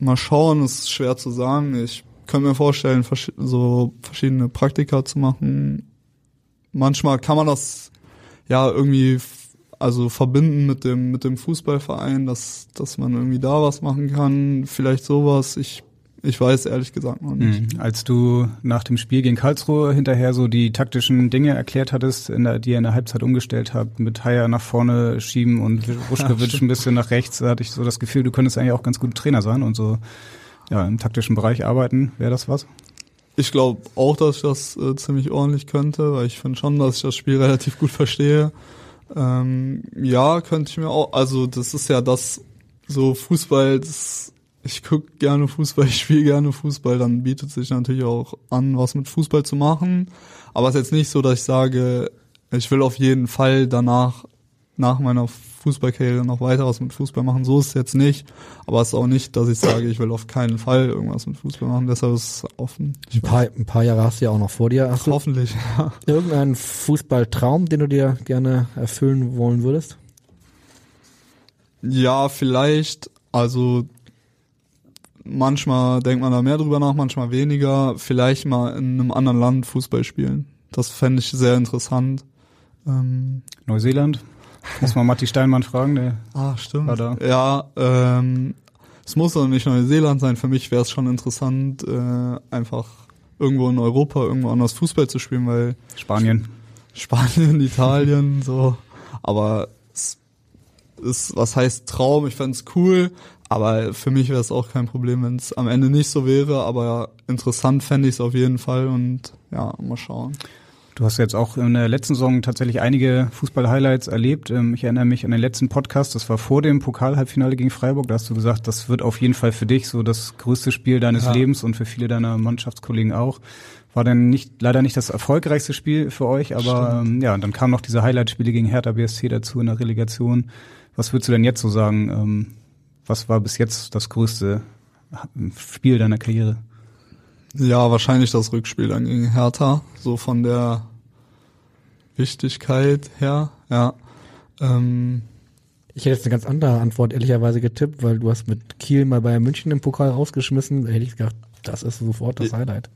mal schauen, ist schwer zu sagen. Ich könnte mir vorstellen, so verschiedene Praktika zu machen. Manchmal kann man das ja irgendwie also verbinden mit dem mit dem Fußballverein, dass dass man irgendwie da was machen kann, vielleicht sowas. Ich Ich weiß ehrlich gesagt noch nicht. Mhm. Als du nach dem Spiel gegen Karlsruhe hinterher so die taktischen Dinge erklärt hattest, in der, die ihr in der Halbzeit umgestellt habt, mit Haier nach vorne schieben und Ruschkewitsch ein bisschen nach rechts, da hatte ich so das Gefühl, du könntest eigentlich auch ganz guter Trainer sein und so ja, im taktischen Bereich arbeiten. Wäre das was? Ich glaube auch, dass ich das äh, ziemlich ordentlich könnte, weil ich finde schon, dass ich das Spiel relativ gut verstehe. Ähm, ja, könnte ich mir auch, also das ist ja das, so Fußball, das ich gucke gerne Fußball, ich spiele gerne Fußball, dann bietet sich natürlich auch an, was mit Fußball zu machen. Aber es ist jetzt nicht so, dass ich sage, ich will auf jeden Fall danach, nach meiner Fußballkarriere noch weiter was mit Fußball machen. So ist es jetzt nicht. Aber es ist auch nicht, dass ich sage, ich will auf keinen Fall irgendwas mit Fußball machen. Deshalb ist es offen. Ein paar, ein paar Jahre hast du ja auch noch vor dir. Hast Hoffentlich, ja. Irgendeinen Fußballtraum, den du dir gerne erfüllen wollen würdest? Ja, vielleicht. Also manchmal denkt man da mehr drüber nach, manchmal weniger. Vielleicht mal in einem anderen Land Fußball spielen. Das fände ich sehr interessant. Ähm, Neuseeland? Muss man Matti Steinmann fragen, der ah, stimmt. war da. Ja, ähm, es muss doch nicht Neuseeland sein. Für mich wäre es schon interessant, äh, einfach irgendwo in Europa irgendwo anders Fußball zu spielen, weil Spanien, Spanien, Italien, so. Aber es ist, was heißt Traum? Ich fände cool, aber für mich wäre es auch kein Problem, wenn es am Ende nicht so wäre. Aber interessant fände ich es auf jeden Fall und ja, mal schauen. Du hast jetzt auch in der letzten Saison tatsächlich einige Fußball-Highlights erlebt. Ähm, ich erinnere mich an den letzten Podcast, das war vor dem Pokal-Halbfinale gegen Freiburg. Da hast du gesagt, das wird auf jeden Fall für dich so das größte Spiel deines ja. Lebens und für viele deiner Mannschaftskollegen auch. War dann nicht, leider nicht das erfolgreichste Spiel für euch, aber ähm, ja, dann kamen noch diese Highlight-Spiele gegen Hertha BSC dazu in der Relegation. Was würdest du denn jetzt so sagen? Was war bis jetzt das größte Spiel deiner Karriere? Ja, wahrscheinlich das Rückspiel dann gegen Hertha, so von der Wichtigkeit her, ja. Ähm, ich hätte jetzt eine ganz andere Antwort ehrlicherweise getippt, weil du hast mit Kiel mal bei München im Pokal rausgeschmissen. Da hätte ich gedacht, das ist sofort das Highlight.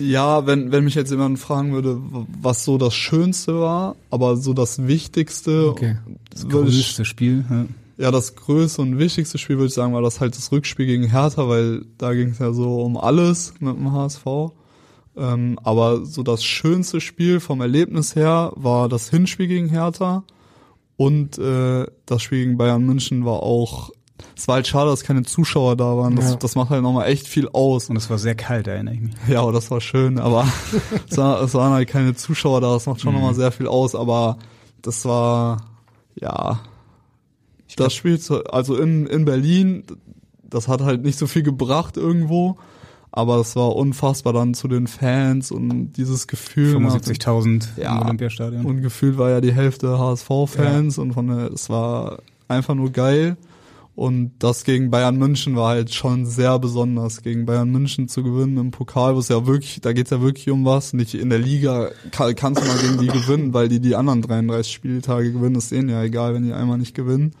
Ja, wenn, wenn mich jetzt jemand fragen würde, was so das Schönste war, aber so das Wichtigste. Okay. Das größte Spiel. Ja ja, das größte und wichtigste Spiel, würde ich sagen, war das halt das Rückspiel gegen Hertha, weil da ging es ja so um alles mit dem HSV. Ähm, aber so das schönste Spiel vom Erlebnis her war das Hinspiel gegen Hertha und äh, das Spiel gegen Bayern München war auch es war halt schade, dass keine Zuschauer da waren. Das, ja. das macht halt nochmal echt viel aus. Und es war sehr kalt, erinnere ich mich. Ja, aber das war schön. Aber es, war, es waren halt keine Zuschauer da. Das macht schon mhm. nochmal sehr viel aus. Aber das war, ja, das Spiel, also in, in Berlin, das hat halt nicht so viel gebracht irgendwo, aber es war unfassbar dann zu den Fans und dieses Gefühl. 75.000 ja, im Olympiastadion. Und gefühlt war ja die Hälfte HSV-Fans ja. und von der, es war einfach nur geil. Und das gegen Bayern München war halt schon sehr besonders, gegen Bayern München zu gewinnen im Pokal, wo es ja wirklich, da geht's ja wirklich um was. Nicht in der Liga kann, kannst du mal gegen die gewinnen, weil die die anderen 33 Spieltage gewinnen, ist denen ja egal, wenn die einmal nicht gewinnen.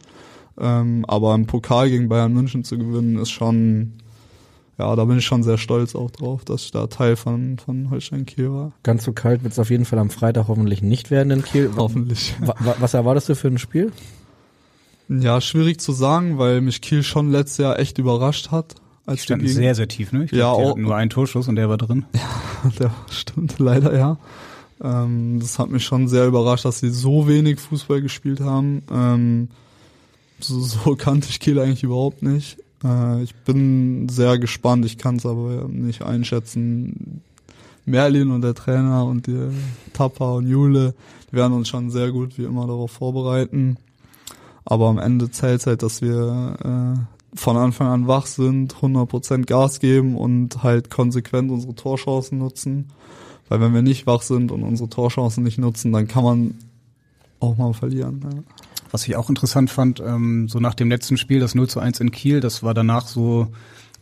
Ähm, aber im Pokal gegen Bayern München zu gewinnen, ist schon, ja, da bin ich schon sehr stolz auch drauf, dass ich da Teil von, von Holstein Kiel war. Ganz so kalt wird es auf jeden Fall am Freitag hoffentlich nicht werden in Kiel. hoffentlich. Was erwartest du für ein Spiel? Ja, schwierig zu sagen, weil mich Kiel schon letztes Jahr echt überrascht hat. Als die standen sehr, sehr tief, ne? Ich ja, glaub, auch, nur ein Torschuss und der war drin. Ja, der stimmt leider, ja. Ähm, das hat mich schon sehr überrascht, dass sie so wenig Fußball gespielt haben. Ähm, so, so kannte ich Kiel eigentlich überhaupt nicht. Äh, ich bin sehr gespannt, ich kann es aber nicht einschätzen. Merlin und der Trainer und die Tappa und Jule, die werden uns schon sehr gut wie immer darauf vorbereiten. Aber am Ende zählt halt, dass wir äh, von Anfang an wach sind, 100% Gas geben und halt konsequent unsere Torchancen nutzen. Weil wenn wir nicht wach sind und unsere Torchancen nicht nutzen, dann kann man auch mal verlieren. Ja. Was ich auch interessant fand, ähm, so nach dem letzten Spiel, das 0 zu 1 in Kiel, das war danach so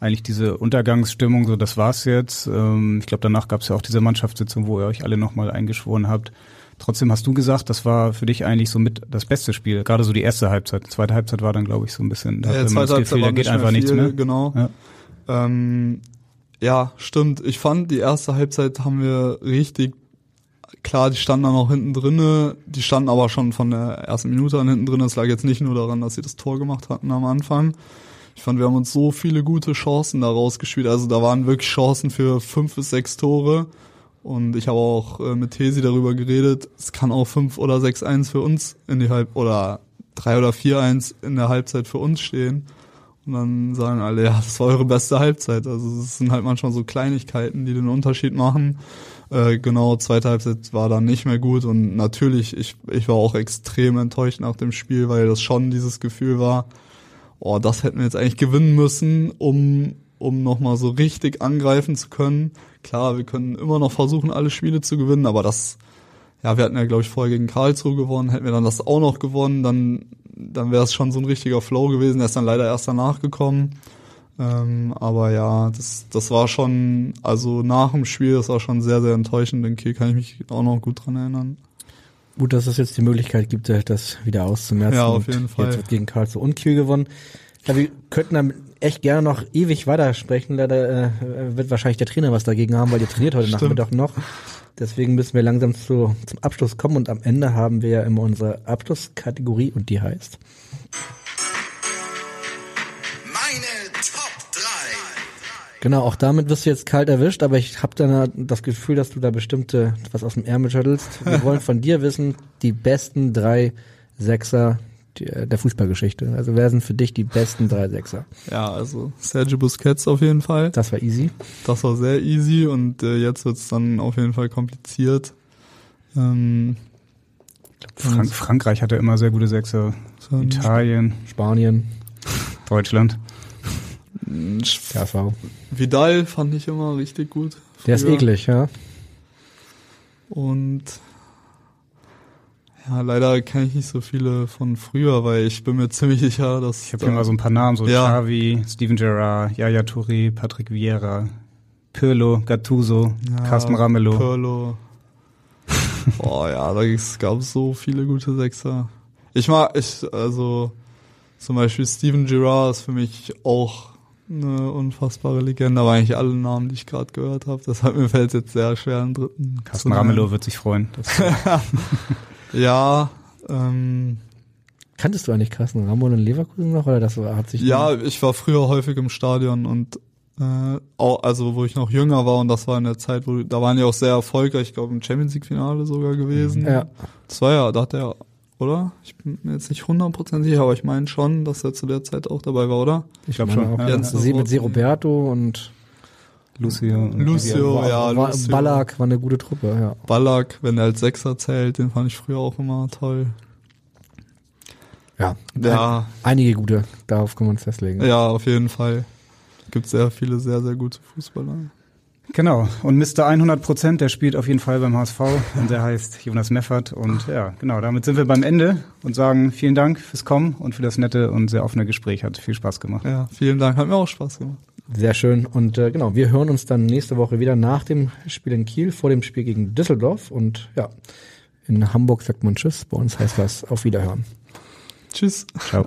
eigentlich diese Untergangsstimmung, so das war's jetzt. Ähm, ich glaube, danach gab es ja auch diese Mannschaftssitzung, wo ihr euch alle nochmal eingeschworen habt. Trotzdem hast du gesagt, das war für dich eigentlich so mit das beste Spiel, gerade so die erste Halbzeit. Die zweite Halbzeit war dann, glaube ich, so ein bisschen, da ja, hatte man das Gefühl, da geht einfach viel, nichts mehr. Genau. Ja. Ähm, ja, stimmt. Ich fand, die erste Halbzeit haben wir richtig klar, die standen dann auch hinten drinne, die standen aber schon von der ersten Minute an hinten drin. Das lag jetzt nicht nur daran, dass sie das Tor gemacht hatten am Anfang. Ich fand, wir haben uns so viele gute Chancen da rausgespielt. Also da waren wirklich Chancen für fünf bis sechs Tore. Und ich habe auch äh, mit Tesi darüber geredet, es kann auch 5 oder 6-1 für uns in die Halb oder 3 oder 4-1 in der Halbzeit für uns stehen. Und dann sagen alle, ja, das war eure beste Halbzeit. Also es sind halt manchmal so Kleinigkeiten, die den Unterschied machen. Äh, genau, zweite Halbzeit war dann nicht mehr gut und natürlich, ich, ich war auch extrem enttäuscht nach dem Spiel, weil das schon dieses Gefühl war, oh, das hätten wir jetzt eigentlich gewinnen müssen, um, um nochmal so richtig angreifen zu können. Klar, wir können immer noch versuchen, alle Spiele zu gewinnen, aber das, ja, wir hatten ja, glaube ich, vorher gegen Karlsruhe gewonnen, hätten wir dann das auch noch gewonnen, dann, dann wäre es schon so ein richtiger Flow gewesen. Er ist dann leider erst danach gekommen. Ähm, aber ja, das, das war schon, also nach dem Spiel, das war schon sehr, sehr enttäuschend. Den Kiel kann ich mich auch noch gut dran erinnern. Gut, dass es jetzt die Möglichkeit gibt, äh, das wieder auszumerzen. Ja, auf jeden Fall. Jetzt wird gegen Karlsruhe und Kiel gewonnen. Ich glaube, wir könnten dann echt gerne noch ewig weitersprechen. Leider äh, wird wahrscheinlich der Trainer was dagegen haben, weil ihr trainiert heute Stimmt. Nachmittag noch. Deswegen müssen wir langsam zu, zum Abschluss kommen und am Ende haben wir ja immer unsere Abschlusskategorie und die heißt Genau, auch damit wirst du jetzt kalt erwischt, aber ich habe dann das Gefühl, dass du da bestimmte was aus dem Ärmel schüttelst. Wir wollen von dir wissen, die besten drei Sechser der Fußballgeschichte. Also wer sind für dich die besten drei Sechser? Ja, also Sergio Busquets auf jeden Fall. Das war easy. Das war sehr easy und äh, jetzt wird's dann auf jeden Fall kompliziert. Ähm, Frank Frankreich hatte immer sehr gute Sechser. Italien, Spanien, Deutschland. KV. Vidal fand ich immer richtig gut. Der ist früher. eklig, ja. Und ja, leider kenne ich nicht so viele von früher, weil ich bin mir ziemlich sicher, dass Ich habe hier mal so ein paar Namen, so Ja. Xavi, Steven Gerrard, Yaya Touré, Patrick Vieira, Pirlo, Gattuso, Ja, Carsten Ramelow. Pirlo. Boah, ja, da gab es so viele gute Sechser. Ich mag, ich, also, zum Beispiel Steven Gerrard ist für mich auch eine unfassbare Legende, aber eigentlich alle Namen, die ich gerade gehört habe. Deshalb mir fällt es jetzt sehr schwer, einen dritten Carsten. Ramelow wird sich freuen. Ja, ähm, Kanntest du eigentlich Carsten Ramon in Leverkusen noch oder das hat sich ja, ich war früher häufig im Stadion und äh, auch, also wo ich noch jünger war und das war in der Zeit, wo da waren die auch sehr erfolgreich, ich glaube im Champions League Finale sogar gewesen. Ja. Das war ja, da hat er, oder? Ich bin mir jetzt nicht 100% sicher, aber ich meine schon, dass er zu der Zeit auch dabei war, oder? ich glaube schon. auch, Ja, ja, Jens Sie mit Roten. Se Roberto und Lucio. und Lucio, war, ja, war, Lucio. Ballack war eine gute Truppe, ja. Ballack, wenn er als Sechser zählt, den fand ich früher auch immer toll. Ja, Ja. Ein, einige gute, darauf können wir uns festlegen. Ja, auf jeden Fall. Gibt sehr viele sehr, sehr gute Fußballer. Genau. Und Mr. 100 Prozent, der spielt auf jeden Fall beim HSV und der heißt Jonas Meffert. Und ja, genau, damit sind wir beim Ende und sagen vielen Dank fürs Kommen und für das nette und sehr offene Gespräch. Hat viel Spaß gemacht. Ja, vielen Dank, hat mir auch Spaß gemacht. Sehr schön. Und äh, genau, wir hören uns dann nächste Woche wieder nach dem Spiel in Kiel, vor dem Spiel gegen Düsseldorf. Und ja, in Hamburg sagt man Tschüss, bei uns heißt das auf Wiederhören. Tschüss. Ciao.